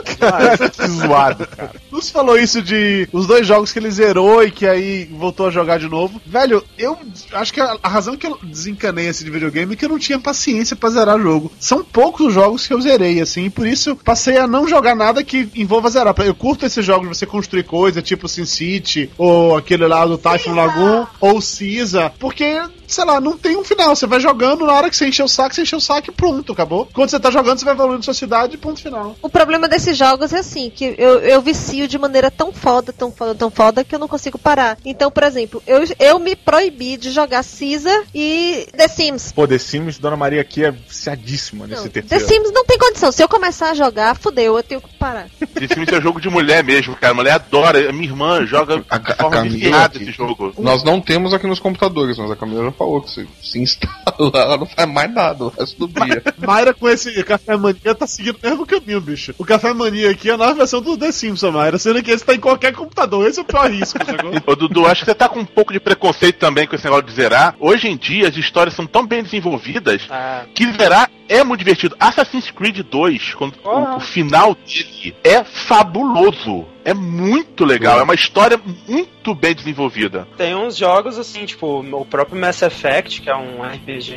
que zoado, cara. Lúcio falou isso de os dois jogos que ele zerou e que aí voltou a jogar de novo. Velho, eu acho que a, a razão que eu desencanei esse de videogame é que eu não tinha paciência pra zerar jogo. São poucos os jogos que eu zerei, assim, e por isso passei a não jogar nada que envolva zerar. Eu curto esses jogos de você construir coisa, tipo SimCity, ou aquele lá do Typhoon Lagoon, ou Cisa, porque sei lá, não tem um final. Você vai jogando, na hora que você encher o saco, você encher o saco e pronto, acabou. Quando você tá jogando, você vai evoluindo sua cidade e ponto final. O problema desses jogos é assim, que eu, eu vicio de maneira tão foda, tão foda, tão foda, que eu não consigo parar. Então, por exemplo, eu, eu me proibi de jogar Caesar e The Sims. Pô, The Sims, Dona Maria aqui é viciadíssima nesse Não, The terceiro. Sims não tem condição. Se eu começar a jogar, fudeu, eu tenho que parar. The Sims é jogo de mulher mesmo, cara. A mulher adora. A minha irmã joga A, de a forma Camila aqui. esse jogo. Nós não temos aqui nos computadores, mas a Camila já falou que se, se instala, ela não faz mais nada o resto do dia. Mayra com esse Café Mania tá seguindo o mesmo caminho, bicho. O Café Mania aqui é a nova versão do The Simpsons, Mayra. Sendo que esse tá em qualquer computador. Esse é o pior risco, sacou? Ô Dudu, acho que você tá com um pouco de preconceito também com esse negócio de zerar. Hoje em dia as histórias são tão bem desenvolvidas Ah, que zerar é muito divertido. Assassin's Creed 2, quando o, Ah. o final dele é fabuloso. É muito legal, é uma história muito bem desenvolvida. Tem uns jogos assim, tipo, o próprio Mass Effect, que é um RPG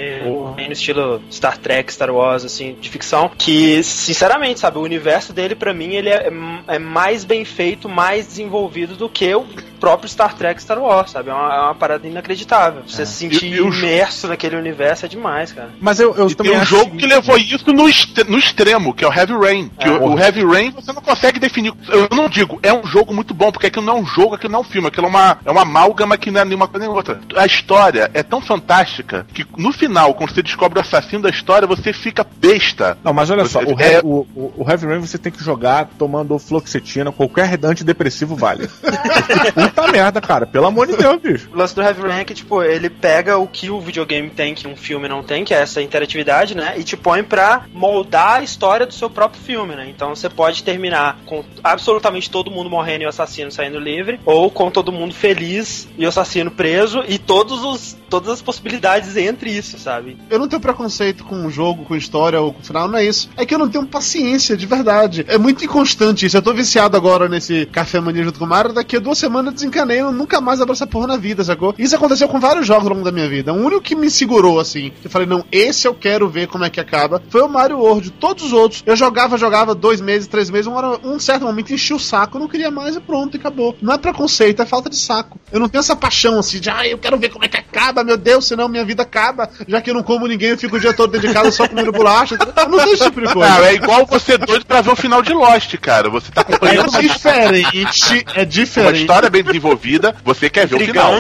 bem no estilo Star Trek, Star Wars, assim, de ficção, que, sinceramente, sabe, o universo dele, pra mim, ele é, é mais bem feito, mais desenvolvido do que o próprio Star Trek, Star Wars, sabe? É uma, é uma parada inacreditável. Você se sentir E- imerso naquele universo é demais, cara. Mas eu, eu E também tem um acho jogo que levou isso no, est- no extremo, que é o Heavy Rain. Que É. o, o Heavy Rain você não consegue definir. Eu não digo, é um jogo muito bom, porque aquilo não é um jogo, aquilo não é um filme, aquilo é uma, é uma amálgama que não é nenhuma coisa nem outra. A história é tão fantástica que no final, quando você descobre o assassino da história, você fica besta. Não, mas olha só, o, É- Heavy- o, o, o Heavy Rain você tem que jogar tomando fluoxetina, qualquer antidepressivo vale. Puta merda, cara. Pelo amor de Deus, bicho. O lance do Heavy Rain é que, tipo, ele pega o que o videogame tem, que um filme não tem, que é essa interatividade, né? E te põe pra moldar a história do seu próprio filme, né? Então você pode terminar com absolutamente todo mundo morrendo e o assassino saindo livre, ou com todo mundo feliz e o assassino preso, e todos os, todas as possibilidades entre isso, sabe? Eu não tenho preconceito com um jogo, com história ou com final, não é isso. É que eu não tenho paciência, de verdade. É muito inconstante isso. Eu tô viciado agora nesse Café Mania junto com o Mario. Daqui a duas semanas eu desencanei, eu nunca mais abro essa porra na vida, sacou? Isso aconteceu com vários jogos ao longo da minha vida. O único que me segurou, assim, que eu falei, não, esse eu quero ver como é que acaba, foi o Mario World. Todos os outros, eu jogava, jogava dois meses, três meses, uma hora, um certo momento enchi o saco, não queria mais e pronto, e acabou. Não é preconceito, é falta de saco. Eu não tenho essa paixão, assim, de, ah, eu quero ver como é que acaba, meu Deus, senão minha vida acaba, já que eu não como ninguém, eu fico o dia todo dentro de casa só comendo bolacha. Eu não tenho esse tipo de coisa. Não, é igual você doido pra ver o final de Lost, cara. Você tá acompanhando É diferente, é uma diferente. história bem desenvolvida, você quer ver o final.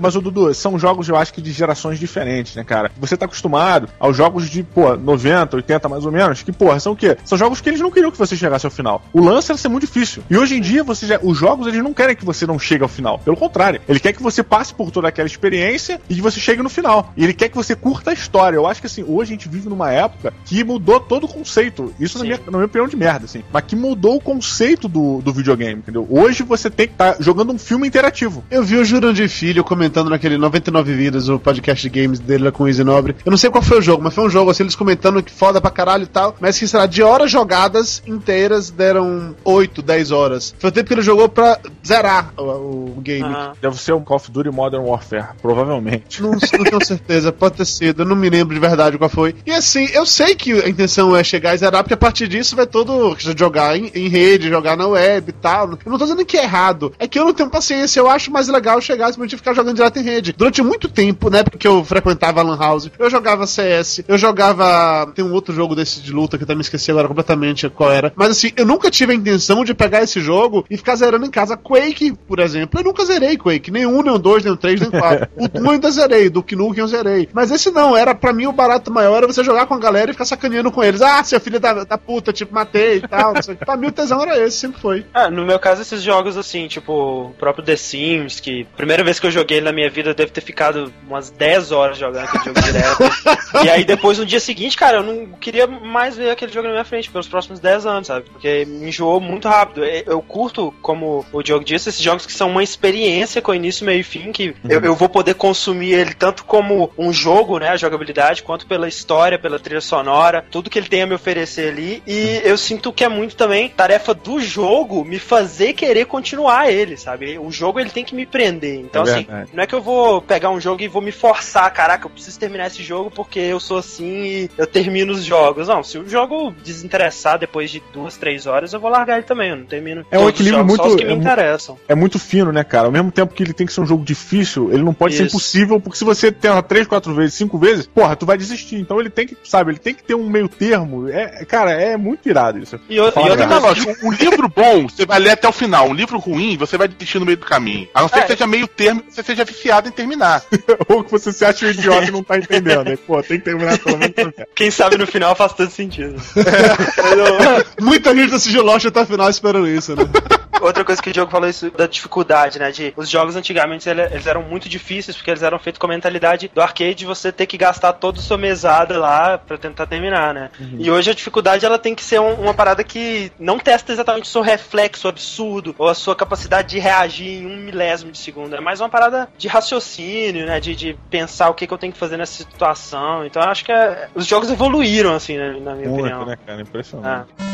Mas, o Dudu, são jogos, eu acho que de gerações diferentes, né, cara? Você tá acostumado aos jogos de, pô, 90, 80 mais ou menos, que, porra, são o quê? São jogos que eles não queriam que você chegasse ao final. O lance era ser muito difícil. E hoje em dia, você já, os jogos, eles não querem que você não chegue ao final. Pelo contrário, ele quer que você passe por toda aquela experiência e que você chegue no final. E ele quer que você curta a história. Eu acho que, assim, hoje a gente vive numa época que mudou todo o conceito. Isso, na minha, na minha opinião, de merda, assim. Mas que mudou o conceito do, do videogame, entendeu? Hoje você tem que estar jogando um filme interativo. Eu vi o Jurandir Filho comentando naquele 99 Vidas, o podcast de games dele lá com o Easy Nobre. Eu não sei qual foi o jogo, mas foi um jogo assim, eles comentando que foda pra caralho e tal. Mas que será, de horas jogadas inteiras deram 8, 10 horas. Foi o tempo que ele jogou pra zerar o, o game. Aham. Deve ser um Call of Duty Modern Warfare, provavelmente. Não, não tenho certeza, pode ter sido, eu não me lembro de verdade qual foi. E assim, eu sei que a intenção é chegar e zerar, porque a partir disso vai todo jogar em, em rede, jogar na web e tal. Eu não tô dizendo que é errado, é que eu não tenho paciência, eu acho mais legal chegar e ficar jogando direto em rede. Durante muito tempo, né, porque eu frequentava Lan House, eu jogava CS, eu jogava. Tem um outro jogo desse de luta que eu também esqueci agora completamente qual era. Mas assim, eu nunca tive a intenção de pegar esse jogo e ficar zerando em casa. Quake, por exemplo, eu nunca zerei Quake, nem um, nem um, dois, nem um, três, nem quatro. O 1 eu ainda zerei, do Nukem eu zerei. Mas esse não, era pra mim o barato maior era você jogar com a galera e ficar sacaneando com eles. Ah, seu filho da, da puta, tipo, matei e tal. pra mim o tesão era esse, sempre foi. Ah, no meu caso, esses jogos assim, tipo, o próprio The Sims, que primeira vez que eu joguei na minha vida eu devo ter ficado umas 10 horas jogando aquele jogo direto. e aí depois no dia seguinte, cara, eu não queria mais ver aquele jogo na minha frente pelos próximos 10 anos, sabe? Porque me enjoou muito rápido. Eu eu curto, como o Diogo disse, esses jogos que são uma experiência com início, meio e fim, que eu, eu vou poder consumir ele tanto como um jogo, né, a jogabilidade, quanto pela história, pela trilha sonora, tudo que ele tem a me oferecer ali. E eu sinto que é muito também tarefa do jogo me fazer querer continuar ele, sabe? O jogo ele tem que me prender. Então, É assim, não é que eu vou pegar um jogo e vou me forçar, caraca, eu preciso terminar esse jogo porque eu sou assim e eu termino os jogos. Não, se o jogo desinteressar depois de duas, três horas, eu vou largar ele também. Eu não termino. É um equilíbrio jogos, só muito- os que me é mu- interessam. É muito fino, né, cara? Ao mesmo tempo que ele tem que ser um jogo difícil, ele não pode ser Isso. Impossível, porque se você tenta três, quatro vezes, cinco vezes, porra, tu vai desistir. Então ele tem que, sabe, ele tem que ter um meio termo. É, cara, é muito irado isso. E, o- Fala, e outra lógica. Um livro bom, você vai ler até o final. Um livro ruim, você vai desistir no meio do caminho. A não ser É. que seja meio termo e você seja viciado em terminar. Ou que você se acha um idiota e não tá entendendo, né? Pô, tem que terminar pelo menos. quem sabe no final faz todo sentido. Muita gente assistiu Lost até o final esperando isso, né? Outra coisa que o Diogo falou isso da dificuldade, né? De os jogos antigamente ele- eles eram muito difíceis porque eles eram feitos com a mentalidade do arcade de você ter que gastar toda a sua mesada lá pra tentar terminar, né? E hoje a dificuldade ela tem que ser um- uma parada que não testa exatamente o seu reflexo absurdo ou a sua capacidade de reagir em um milésimo de segundo. É mais uma parada de raciocínio, né? De, de pensar o que, que eu tenho que fazer nessa situação. Então eu acho que é- os jogos evoluíram, assim, né, na minha opinião. Muito, né, cara? Impressionante. Ah.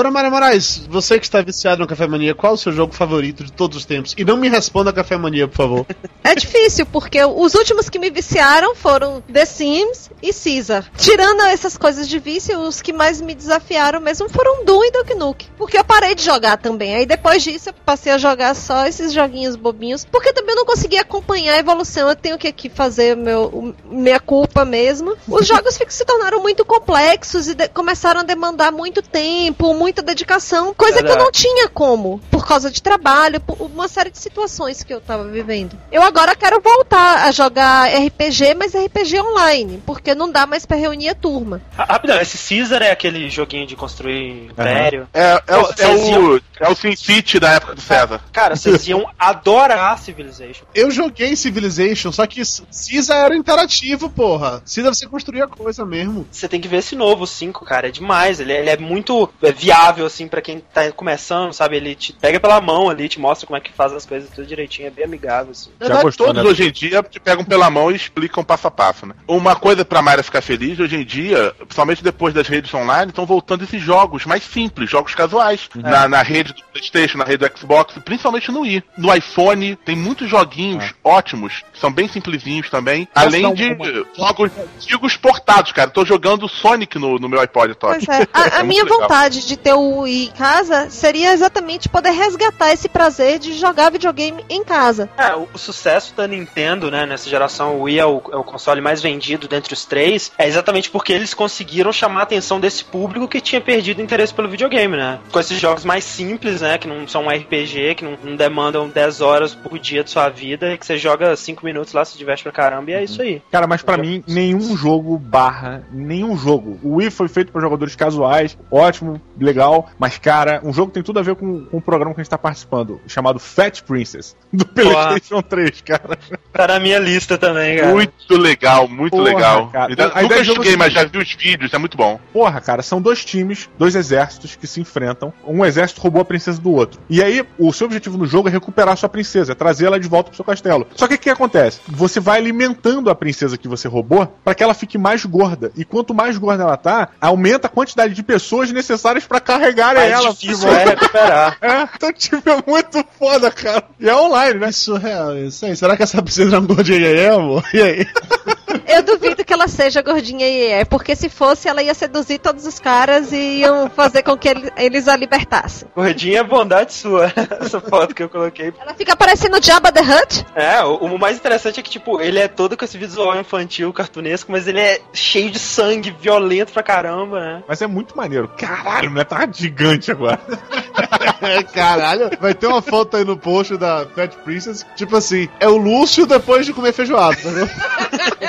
Dona Maria Moraes, você que está viciado no Café Mania, qual o seu jogo favorito de todos os tempos? E não me responda Café Mania, por favor. É difícil, porque os últimos que me viciaram foram The Sims e Caesar. Tirando essas coisas de vício, os que mais me desafiaram mesmo foram Doom e Duke Nukem. Porque eu parei de jogar também. Aí depois disso eu passei a jogar só esses joguinhos bobinhos. Porque também eu não consegui acompanhar a evolução. Eu tenho que aqui fazer meu, minha culpa mesmo. Os jogos se tornaram muito complexos e começaram a demandar muito tempo, muita dedicação. Coisa que eu não tinha como. Por causa de trabalho, por uma série de situações que eu tava vivendo. Eu agora quero voltar a jogar RPG, mas RPG online, porque não dá mais pra reunir a turma. Rapidão, esse Caesar é aquele joguinho de construir império. É, é, é, iam- o, é o SimCity da época do César. Cara, vocês iam adorar Civilization. Eu joguei Civilization, só que Cisa era interativo, porra. Cisa você construía coisa mesmo. Você tem que ver esse novo 5, cara. É demais. Ele, é- ele é muito é, viável, assim, pra quem tá começando, sabe? Ele te pega pela mão ali, te mostra como é que faz as coisas tudo direitinho. É bem amigável, assim. Na verdade, gostou, todos né? hoje em dia te pegam pela mão e explicam passo a passo, né? Uma coisa pra Mayra ficar feliz, hoje em dia, principalmente depois das redes online, estão voltando esses jogos mais simples, jogos casuais. Na, na rede do Playstation, na rede do Xbox, principalmente no i. No iPhone, tem muitos joguinhos ótimos, que são bem simplesinhos também. Posso além de uma- jogos antigos portados, cara. Tô jogando Sonic no, no meu iPod Touch. Pois é. A, a É muito minha legal. vontade de ter o Wii em casa seria exatamente poder resgatar esse prazer de jogar videogame em casa. É, o, o sucesso da Nintendo, né, nessa geração, o Wii é o, é o console mais vendido dentre os três, é exatamente porque eles conseguiram chamar a atenção desse público que tinha perdido interesse pelo videogame, né? Com esses jogos mais simples, né, que não são um RPG, que não, não demandam 10 horas por dia de sua vida, e que você joga 5 minutos lá, se diverte pra caramba, e é isso aí. Cara, mas pra mim, nenhum jogo barra, nenhum jogo. O Wii foi feito pra jogadores casuais, ótimo, legal, mas cara, um jogo que tem tudo a ver com, com o programa que a gente tá participando, chamado Fat Princess, do PlayStation 3, cara. Tá na minha lista também, cara. Muito legal, muito Porra, legal. cara. Ainda- A nunca joguei, mas já vi os vídeos, é muito bom. Porra, cara, são dois times, dois exércitos que se enfrentam. Um exército roubou a princesa do outro. E aí, o seu objetivo no jogo é recuperar a sua princesa, é trazer ela de volta pro seu castelo. Só que o que acontece? Você vai alimentando a princesa que você roubou para que ela fique mais gorda. E quanto mais gorda ela tá, aumenta a quantidade de pessoas necessárias para carregar Mais ela. difícil é recuperar. É, então, tipo, é muito foda, cara. E é online, né? É surreal isso aí. Será que essa princesa é uma gordinha aí, amor? E aí? Eu duvido que ela seja gordinha e é, porque se fosse, ela ia seduzir todos os caras e iam fazer com que ele- eles a libertassem. Gordinha é bondade sua, essa foto que eu coloquei. Ela fica parecendo Jabba the Hutt. É, o, o mais interessante é que, tipo, ele é todo com esse visual infantil, cartunesco, mas ele é cheio de sangue, violento pra caramba, né? Mas é muito maneiro. Caralho, a mulher tá gigante agora. Caralho, vai ter uma foto aí no post da Fat Princess, tipo assim, é o Lúcio depois de comer feijoada, tá vendo?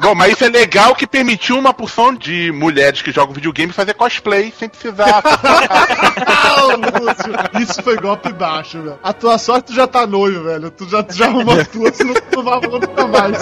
Bom, mas isso é legal que permitiu uma porção de mulheres que jogam videogame fazer cosplay sem precisar. Lúcio, isso foi golpe baixo, velho. A tua sorte tu já tá noivo, velho. Tu já, tu já arrumou senão tu não vai nunca mais.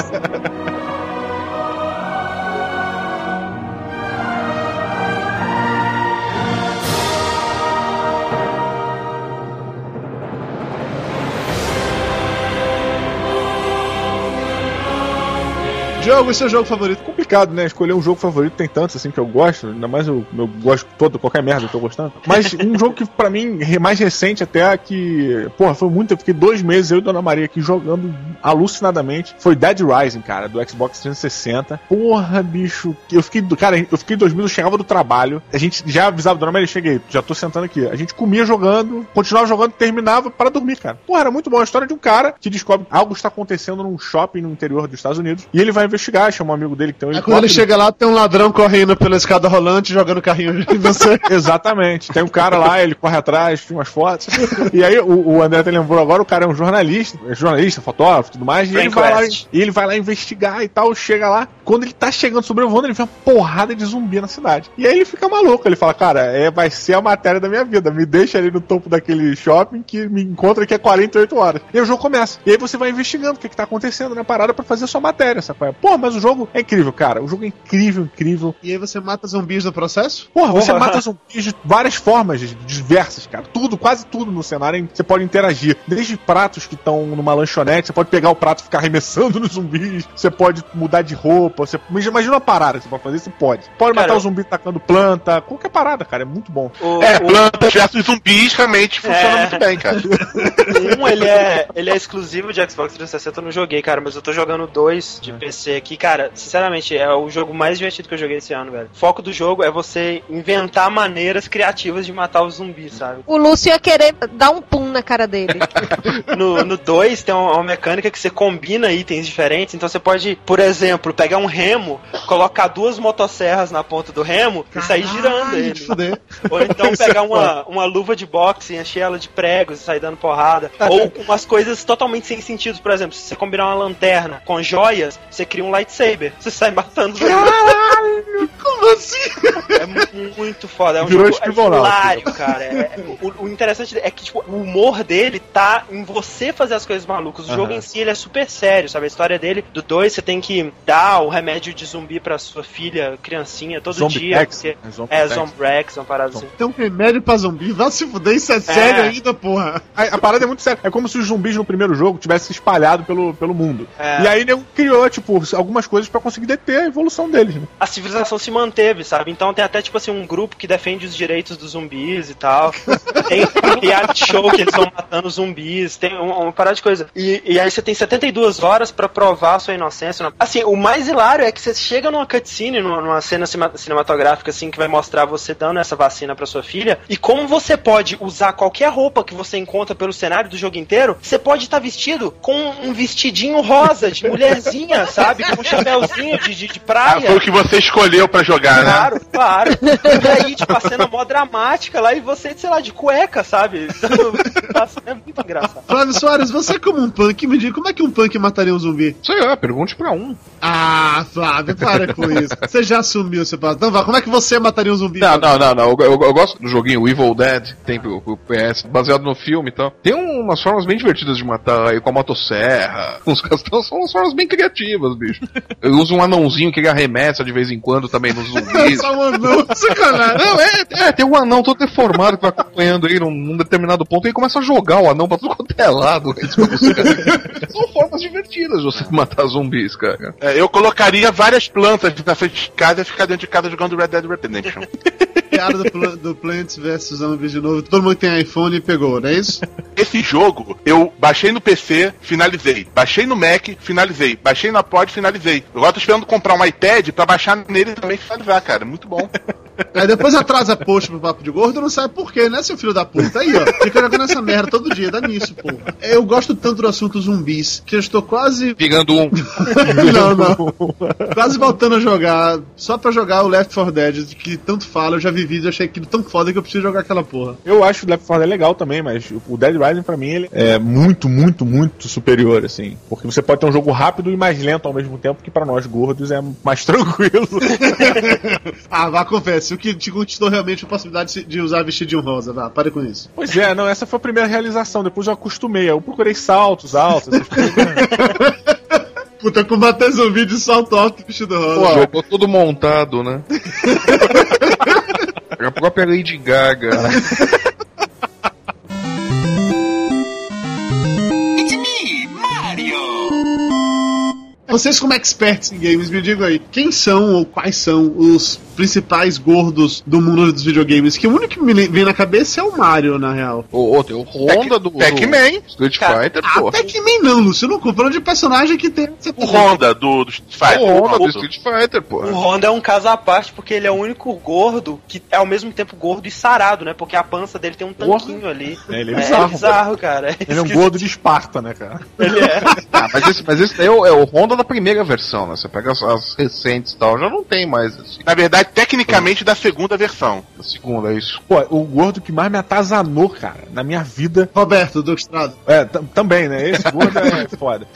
Diogo, seu jogo favorito? complicado, né? Escolher um jogo favorito tem tantos assim que eu gosto, ainda mais eu, eu gosto todo, qualquer merda que eu tô gostando. Mas um jogo que pra mim, mais recente até, que, porra, foi muito, eu fiquei dois meses eu e Dona Maria aqui jogando alucinadamente, foi Dead Rising, cara, do Xbox 360. Porra, bicho, eu fiquei, cara, eu fiquei dois meses, eu chegava do trabalho, a gente já avisava, Dona Maria, cheguei, já tô sentando aqui. A gente comia jogando, continuava jogando, terminava para dormir, cara. Porra, era muito bom a história de um cara que descobre algo está acontecendo num shopping no interior dos Estados Unidos e ele vai investigar, chama um amigo dele que tem um Aí quando ele chega lá, tem um ladrão correndo pela escada rolante, jogando carrinho em você. Exatamente. Tem um cara lá, ele corre atrás, tira umas fotos. E aí o, o André até lembrou agora, o cara é um jornalista, é jornalista, fotógrafo e tudo mais, e ele, vai lá, e ele vai lá investigar e tal, chega lá. Quando ele tá chegando sobrevoando, ele vê uma porrada de zumbi na cidade. E aí ele fica maluco, ele fala, cara, é, vai ser a matéria da minha vida. Me deixa ali no topo daquele shopping que me encontra aqui a 48 horas. E aí o jogo começa. E aí você vai investigando o que, que tá acontecendo na parada pra fazer a sua matéria, sabe? Pô, mas o jogo é incrível, cara. O jogo é incrível, incrível. E aí você mata zumbis no processo? Porra, você Porra. mata zumbis de várias formas, diversas, cara. Tudo, quase tudo no cenário hein, você pode interagir. Desde pratos que estão numa lanchonete, você pode pegar o prato e ficar arremessando nos zumbis. Você pode mudar de roupa. Você... Imagina uma parada que você pode fazer, você pode. Pode Cara, matar o zumbi tacando planta. Qualquer parada, cara. É muito bom. O, É, o- plantas versus zumbis realmente funciona É. muito bem, cara. Um, ele é, ele é exclusivo de Xbox 360, eu não joguei, cara, mas eu tô jogando dois de PC aqui. Cara, sinceramente, é o jogo mais divertido que eu joguei esse ano, velho. O foco do jogo é você inventar maneiras criativas de matar os zumbis, sabe? O Lúcio ia querer dar um pum na cara dele. No 2 tem uma, uma mecânica que você combina itens diferentes, então você pode, por exemplo, pegar um remo, colocar duas motosserras na ponta do remo e sair girando ele. Ou então pegar uma, uma luva de boxe e encher ela de pregos e sair dando porrada. Ou umas coisas totalmente sem sentido. Por exemplo, se você combinar uma lanterna com joias, você cria um lightsaber. Você sai matando os Caralho, como assim? É mu- muito foda. É um Virou jogo é escrivoral. hilário, cara. É- o, o interessante é que tipo, o humor dele tá em você fazer as coisas malucas. O jogo em si ele é super sério, sabe? A história dele, do 2, você tem que dar o remédio de zumbi pra sua filha, criancinha, todo Zombie dia. Rex, porque- é Zombie É. Zombrex, uma parada assim. Tem um remédio pra zumbi, vai se fuder, isso é sério ainda, porra. A, a parada é muito séria. É como se os zumbis no primeiro jogo tivessem se espalhado pelo, pelo mundo. É. E aí ele criou, tipo, algumas coisas pra conseguir deter a evolução deles, né? a civilização se manteve, sabe? Então tem até, tipo assim, um grupo que defende os direitos dos zumbis e tal. Tem um reality show que eles vão matando zumbis, tem um- uma parada de coisa. E, e aí você tem 72 horas pra provar a sua inocência. Assim, o mais hilário é que você chega numa cutscene, numa, numa cena cinematográfica, assim, que vai mostrar você dando essa vacina pra sua filha, e como você pode usar qualquer roupa que você encontra pelo cenário do jogo inteiro, você pode estar vestido com um vestidinho rosa de mulherzinha, sabe? Com um chapéuzinho de, de, de Ah, praia. foi o que você escolheu pra jogar, né? Claro, claro. E aí, tipo, a cena mó dramática lá e você, sei lá, de cueca, sabe? Nossa, é muito engraçado. Flávio Soares, você como um punk, me diga, como é que um punk mataria um zumbi? Sei lá, pergunte pra um. Ah, Flávio, para com isso. Você já assumiu seu passo. Então vá, como é que você mataria um zumbi? Não, não, não, não. Eu, eu- eu gosto do joguinho Evil Dead, que tem pro, pro PS, baseado no filme e tal. Tem um- umas formas bem divertidas de matar aí com a motosserra. Os castões são umas formas bem criativas, bicho. Eu uso um anãozinho que ele arremessa de vez em quando também nos zumbis. Só um anão, sacanagem. Não, é, é, tem um anão todo deformado que vai acompanhando aí num, num determinado ponto e ele começa a jogar o anão pra tudo quanto é lado. Você. São formas divertidas de você matar zumbis, cara. É, eu colocaria várias plantas na frente de casa e ficar dentro de casa jogando Red Dead Redemption. Piada do, do Plants vs Zombies de novo. Todo mundo que tem iPhone pegou, não é isso? Esse jogo, eu baixei no PC, finalizei. Baixei no Mac, finalizei. Baixei na Pod, finalizei. Agora tô esperando comprar um iPad pra baixar nele também e finalizar, cara. Muito bom. Aí depois atrasa post pro Papo de Gordo, não sabe por quê, né, seu filho da puta? Aí, ó, fica jogando essa merda todo dia, dá nisso, porra. Eu gosto tanto do assunto zumbis, que eu estou quase... Pegando um. não, não. Quase voltando a jogar, só pra jogar o Left 4 Dead, que tanto fala, eu já vi vídeo, achei aquilo tão foda que eu preciso jogar aquela porra. Eu acho o Left 4 Dead legal também, mas o Dead Rising pra mim ele é muito, muito, muito superior, assim. Porque você pode ter um jogo rápido e mais lento ao mesmo tempo, que pra nós gordos é mais tranquilo. Ah, vá, confesse, o que te conquistou realmente a possibilidade de usar vestidinho rosa, vá, pare com isso. pois é, não, essa foi a primeira realização, depois eu acostumei. Eu procurei saltos altos, essas coisas. Puta, combater zumbi de salto alto e vestido rosa. O jogo todo montado, né? a própria Lady Gaga. Vocês, como experts em games, me digam aí, quem são ou quais são os principais gordos do mundo dos videogames? Que o único que me vem na cabeça é o Mario, na real. O outro, o Honda do, do Pac-Man. Street Fighter, Ah, pô. Pac-Man não, Lúcio, não comprando de personagem que tem. O Honda do, do Street Fighter. O Honda do Street Fighter, pô. O Honda é um caso à parte porque ele é o único gordo que é ao mesmo tempo gordo e sarado, né? Porque a pança dele tem um tanquinho ali. É, ele é É bizarro. bizarro, cara. Ele é um gordo de Esparta, né, cara? Ele é. Ah, mas esse, mas esse daí é o, é o Honda da primeira versão, né? Você pega as, as recentes e tal, já não tem mais assim. Na verdade, tecnicamente, da segunda versão. A segunda, é isso. Pô, o gordo que mais me atazanou, cara, na minha vida. Roberto, do Estrada. É, tam- também, né? Esse gordo é foda.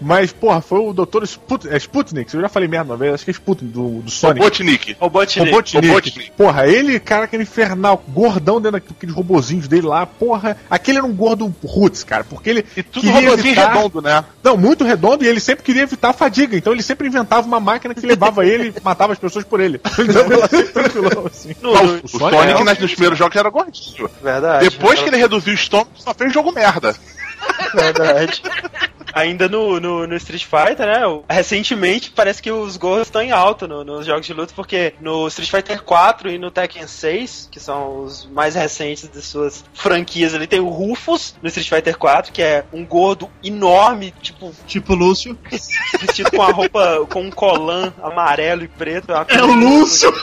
Mas, porra, foi o Dr. Sput é Sputnik, eu já falei merda uma vez, acho que é Sputnik, do, do Sonic. Robotnik. Robotnik. Robotnik. Robotnik. Porra, ele, cara, aquele infernal, gordão dentro daqueles robozinhos dele lá, porra. Aquele era um gordo roots, cara, porque ele. E tudo robozinho evitar- redondo, né? Não, muito redondo e ele sempre queria evitar a fadiga. Então ele sempre inventava uma máquina que levava ele e matava as pessoas por ele. Então ele sempre tranquilão, assim. No- o Sonic, é nas- nos primeiros jogos era gordinho. Verdade. Depois que ele reduziu o estômago, só fez jogo merda. Verdade. Ainda no, no, no Street Fighter, né? Recentemente parece que os gordos estão em alta no- nos jogos de luta, porque no Street Fighter 4 e no Tekken 6, que são os mais recentes de suas franquias ali, tem o Rufus no Street Fighter 4, que é um gordo enorme, tipo, Tipo Lúcio. vestido com a roupa, com um colã amarelo e preto. É coisa o Lúcio!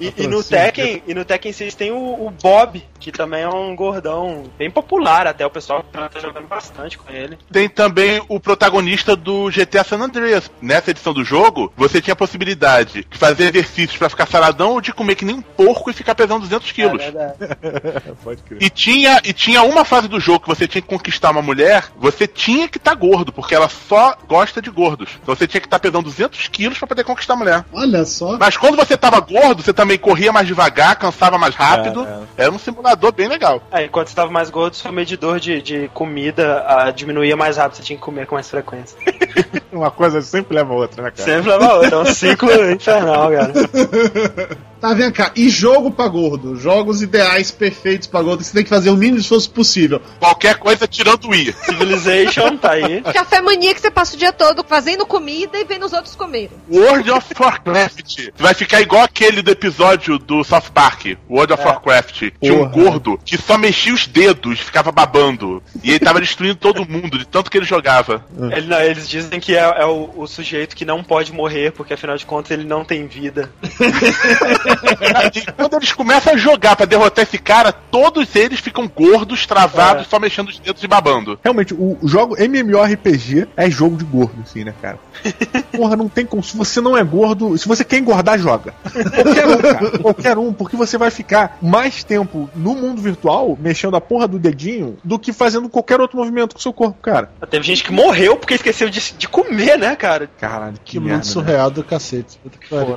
E, e no Tekken, e no Tekken 6 tem o, o Bob, que também é um gordão bem popular até, o pessoal tá jogando bastante com ele. Tem também o protagonista do GTA San Andreas. Nessa edição do jogo, você tinha a possibilidade de fazer exercícios pra ficar saradão ou de comer que nem um porco e ficar pesando 200 quilos. É verdade. Pode crer. E tinha, e tinha uma fase do jogo que você tinha que conquistar uma mulher, você tinha que estar gordo, porque ela só gosta de gordos. Então você tinha que estar pesando 200 quilos pra poder conquistar a mulher. Olha só. Mas quando você tava gordo, você também corria mais devagar, cansava mais rápido. Era um simulador bem legal. É, enquanto estava mais gordo, seu medidor de, de comida ah, diminuía mais rápido, você tinha que comer com mais frequência. Uma coisa sempre leva a outra, né, cara? Sempre leva a outra, é um ciclo infernal, cara. Tá, vem cá. E jogo pra gordo? Jogos ideais, perfeitos pra gordo, que você tem que fazer o mínimo esforço possível. Qualquer coisa tirando o I. Civilization tá aí. Café mania que você passa o dia todo fazendo comida e vendo os outros comerem. World of Warcraft. Vai ficar igual aquele do episódio do South Park, World of Warcraft. Tinha um gordo que só mexia os dedos, ficava babando. E ele tava destruindo todo mundo, de tanto que ele jogava. Ele- não, eles dizem que é, é o, o sujeito que não pode morrer, porque afinal de contas ele não tem vida. Quando eles começam a jogar pra derrotar esse cara, todos eles ficam gordos, travados, só mexendo os dedos e babando. Realmente, o jogo MMORPG é jogo de gordo, assim, né, cara? Porra, não tem como. Se você não é gordo, se você quer engordar, joga. Qualquer um, cara. Qualquer um, porque você vai ficar mais tempo no mundo virtual mexendo a porra do dedinho do que fazendo qualquer outro movimento com o seu corpo, cara. Teve gente que morreu porque esqueceu de, de comer, né, cara? Caralho, que, Que merda. mundo né? surreal do cacete.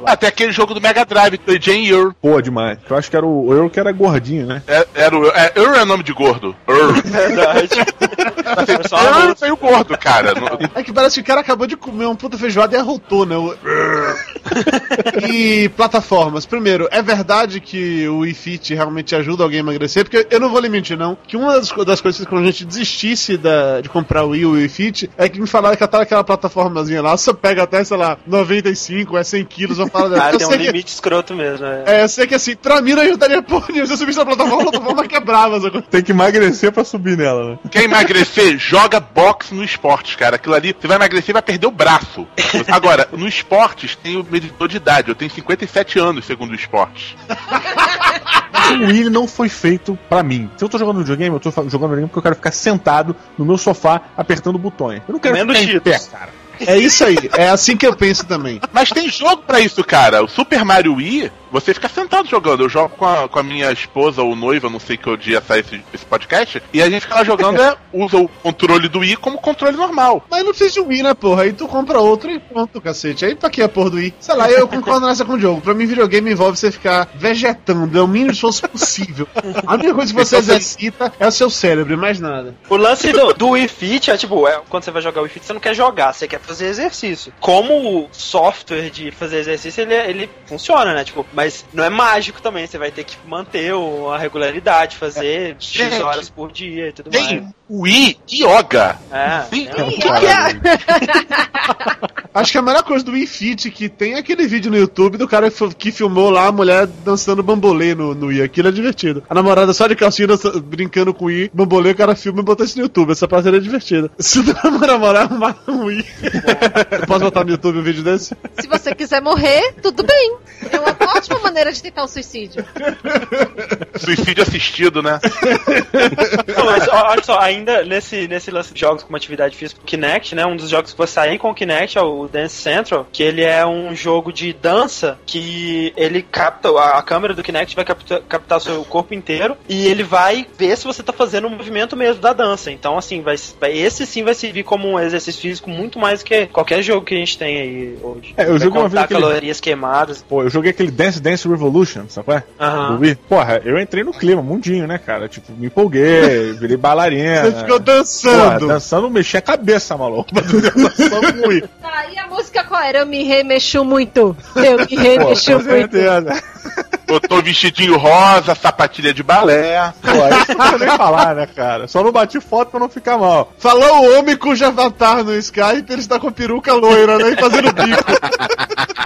Até aquele jogo do Mega Drive, Jane Earl. Pô, demais. Eu acho que era o Earl que era gordinho, né? É, era o, é, Earl é nome de gordo. Earl. Verdade. Foi só uma Earl veio gordo, cara. É que parece que o cara acabou de comer uma puta feijoada e arrotou, né? O- e plataformas. Primeiro, é verdade que o Wii Fit realmente ajuda alguém a emagrecer? Porque eu não vou lhe mentir, não. Que uma das, das coisas que quando a gente desistisse da- de comprar o Wii ou o Wii Fit é que me falaram que até aquela plataformazinha lá, você pega até, sei lá, 95, é 100 quilos, uma parada Ah, tem um sei que- limite escroto mesmo, né? É, eu sei que assim, pra mim não ajudaria porra nenhuma. Se eu subisse na plataforma, a plataforma quebrava. sacou? Tem que emagrecer pra subir nela, né? Quer emagrecer? Joga boxe no esportes, cara. Aquilo ali, você vai emagrecer e vai perder o braço. Agora, no esportes tem o medidor de idade. Eu tenho 57 anos, segundo o esportes. O Wii não foi feito pra mim. Se eu tô jogando videogame, eu tô jogando videogame porque eu quero ficar sentado no meu sofá apertando botões. Eu não quero Comendo ficar em pé, cara. É isso aí. É assim que eu penso também. Mas tem jogo pra isso, cara. O Super Mario Wii, você fica sentado jogando. Eu jogo com a, com a minha esposa ou noiva, não sei que dia sai esse, esse podcast, e a gente fica lá jogando, é, usa o controle do Wii como controle normal. Mas não precisa de um Wii, né, porra? Aí tu compra outro e pronto, cacete. Aí pra que a porra do Wii? Sei lá, eu concordo nessa com o jogo. Pra mim, videogame envolve você ficar vegetando, é o mínimo esforço possível. A única coisa que você exercita é o seu cérebro, e mais nada. O lance do, do Wii Fit é tipo, é, quando você vai jogar o Wii Fit, você não quer jogar, você quer fazer exercício. Como o software de fazer exercício, ele, ele funciona, né? Tipo, mas não é mágico também, você vai ter que manter a regularidade, fazer X Gente, horas por dia e tudo mais. Wii Yoga. É, Sim. um- O que, que é? Acho que a melhor coisa do Wii Fit que tem é aquele vídeo no YouTube do cara que, fi- que filmou lá a mulher dançando bambolê no, no Wii. Aquilo é divertido. A namorada só de calcinha dança- brincando com o Wii, bambolê, o cara filma e botou isso no YouTube. Essa parte é divertida. Se o namorar arrumar um Wii. Posso botar no YouTube um vídeo desse? Se você quiser morrer, tudo bem. É uma ótima maneira de tentar o suicídio. Suicídio assistido, né? Não, mas olha só, ainda ainda nesse, nesse lance de jogos com uma atividade física, o Kinect, né? Um dos jogos que você saem com o Kinect é o Dance Central, que ele é um jogo de dança que ele capta, a, câmera do Kinect vai capta, captar o seu corpo inteiro e ele vai ver se você tá fazendo o movimento mesmo da dança. Então, assim, vai, esse sim vai servir como um exercício físico muito mais que qualquer jogo que a gente tem aí hoje. É, eu vai joguei uma vez aquele- calorias queimadas. Pô, eu joguei aquele Dance Dance Revolution, sabe. Do Wii. Porra, eu entrei no clima, mundinho, né, cara? Tipo, me empolguei, virei bailarina. Você ficou Porra, dançando. dançando, mexi a cabeça, maluco. Dançando com o Wii. Tá, e a música qual era? Eu me remexo muito. Eu me Pô, remexo com muito. certeza. Botou vestidinho rosa, sapatilha de balé. Pô, isso não nem falar, né, cara? Só não bati foto pra não ficar mal. Falou o homem cujo avatar no Skype, ele está com a peruca loira, né? E fazendo bico.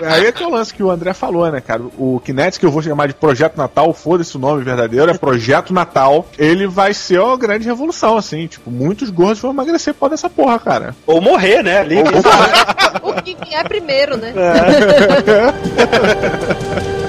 Aí é que é o lance que o André falou, né, cara? O Kinect, que eu vou chamar de Projeto Natal, foda-se o nome verdadeiro, é Projeto Natal. Ele vai ser uma grande revolução, assim. Tipo, muitos gordos vão emagrecer por dessa porra, cara. Ou morrer, né? Ali, quem sabe? O que vier primeiro, né?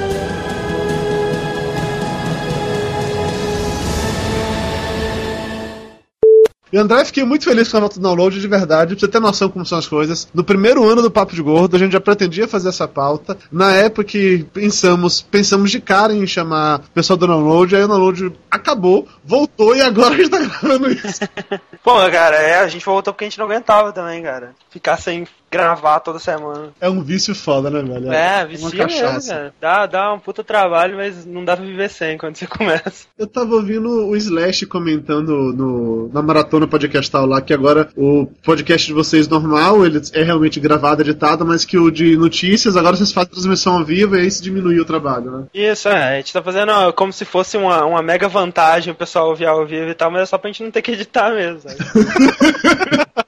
E André, fiquei muito feliz com a nota do download, de verdade, pra você ter noção como são as coisas. No primeiro ano do Papo de Gordo, a gente já pretendia fazer essa pauta. Na época que pensamos, pensamos de cara em chamar o pessoal do download, aí o download acabou, voltou e agora a gente tá gravando isso. Pô, cara, é, a gente voltou porque a gente não aguentava também, cara. Ficar sem gravar toda semana. É um vício foda, né, velho? É, uma vicia mesmo, cara. Dá, dá um puta trabalho, mas não dá pra viver sem quando você começa. Eu tava ouvindo o Slash comentando no, na maratona podcastal lá que agora o podcast de vocês normal, ele é realmente gravado, editado, mas que o de notícias, agora vocês fazem transmissão ao vivo e aí isso diminui o trabalho, né? Isso, é, a gente tá fazendo como se fosse uma, uma mega vantagem o pessoal ouvir ao vivo e tal, mas é só pra gente não ter que editar mesmo?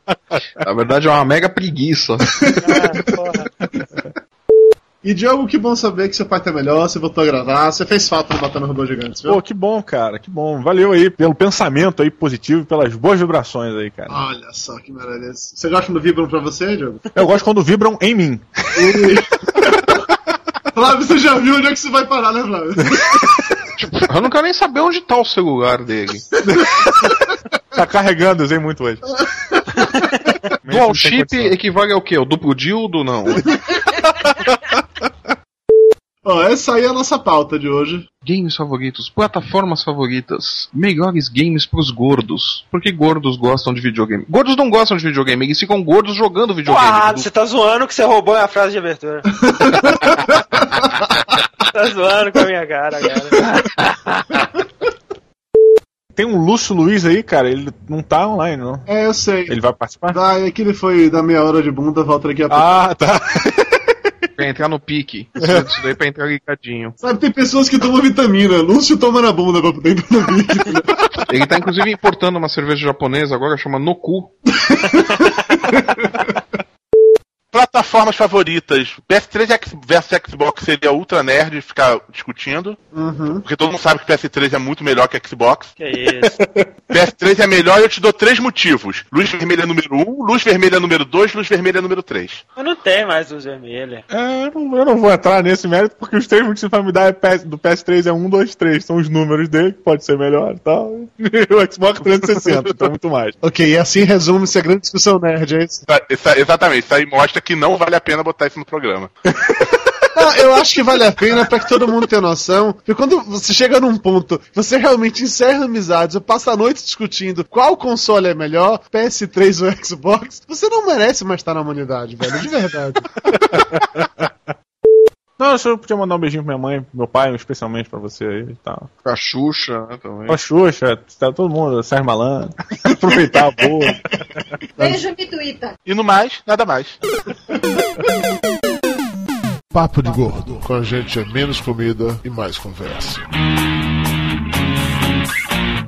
Na verdade é uma mega preguiça. Ah, porra. E Diogo, que bom saber que seu pai tá melhor, você voltou a gravar, você fez falta no Matando Robô Gigantes, viu? Pô, que bom, cara, que bom. Valeu aí pelo pensamento aí positivo e pelas boas vibrações aí, cara. Olha só que maravilha. Você gosta quando vibram pra você, Diogo? Eu gosto quando vibram em mim. Flávio, você já viu onde é que isso vai parar, né, Flávio? Eu não quero nem saber onde tá o celular dele. Tá carregando, usei muito hoje. Dual chip equivale ao quê? O duplo dildo? Não. Ó, essa aí é a nossa pauta de hoje. Games favoritos, plataformas favoritas, melhores games pros gordos. Por que gordos gostam de videogame? Gordos não gostam de videogame, eles ficam gordos jogando videogame. Ah, você tá zoando que você roubou a frase de abertura. tá zoando com a minha cara, cara. Tem um Lúcio Luiz aí, cara, ele não tá online, não. É, eu sei. Ele vai participar? Vai, é que ele foi da meia hora de bunda, volta daqui a pouco. Ah, tá. Pra entrar no pique. Isso isso daí pra entrar ligadinho. Sabe, tem pessoas que tomam vitamina. Lúcio toma na bunda pra poder entrar no vídeo. Ele tá inclusive importando uma cerveja japonesa agora, chama Noku. Plataformas favoritas. PS3 X- versus Xbox seria ultra nerd ficar discutindo. Uhum. Porque todo mundo sabe que PS3 é muito melhor que Xbox. Que isso. PS3 é melhor e eu te dou três motivos. Luz vermelha número 1, luz vermelha número 2, luz vermelha número 3. Eu não tenho mais luz vermelha. É, eu não, eu não vou entrar nesse mérito, porque os três motivos pra me dar é PS do PS3 é 1, 2, 3. São os números dele, que pode ser melhor e tal. E o Xbox 360, então muito mais. ok, e assim resume-se a grande discussão nerd, é isso? Essa- essa- exatamente, isso aí mostra que não vale a pena botar isso no programa. Não, eu acho que vale a pena pra que todo mundo tenha noção. Porque quando você chega num ponto, você realmente encerra amizades, ou passa a noite discutindo qual console é melhor, PS3 ou Xbox, você não merece mais estar na humanidade, velho, de verdade. Não, eu só podia mandar um beijinho pra minha mãe, pro meu pai, especialmente pra você aí e tal. Pra Xuxa, né, também. Pra Xuxa, tá todo mundo, Sérgio Malandro. Aproveitar a boa. Beijo, Mituita. E no mais, nada mais. Papo de gordo. Com a gente é menos comida e mais conversa.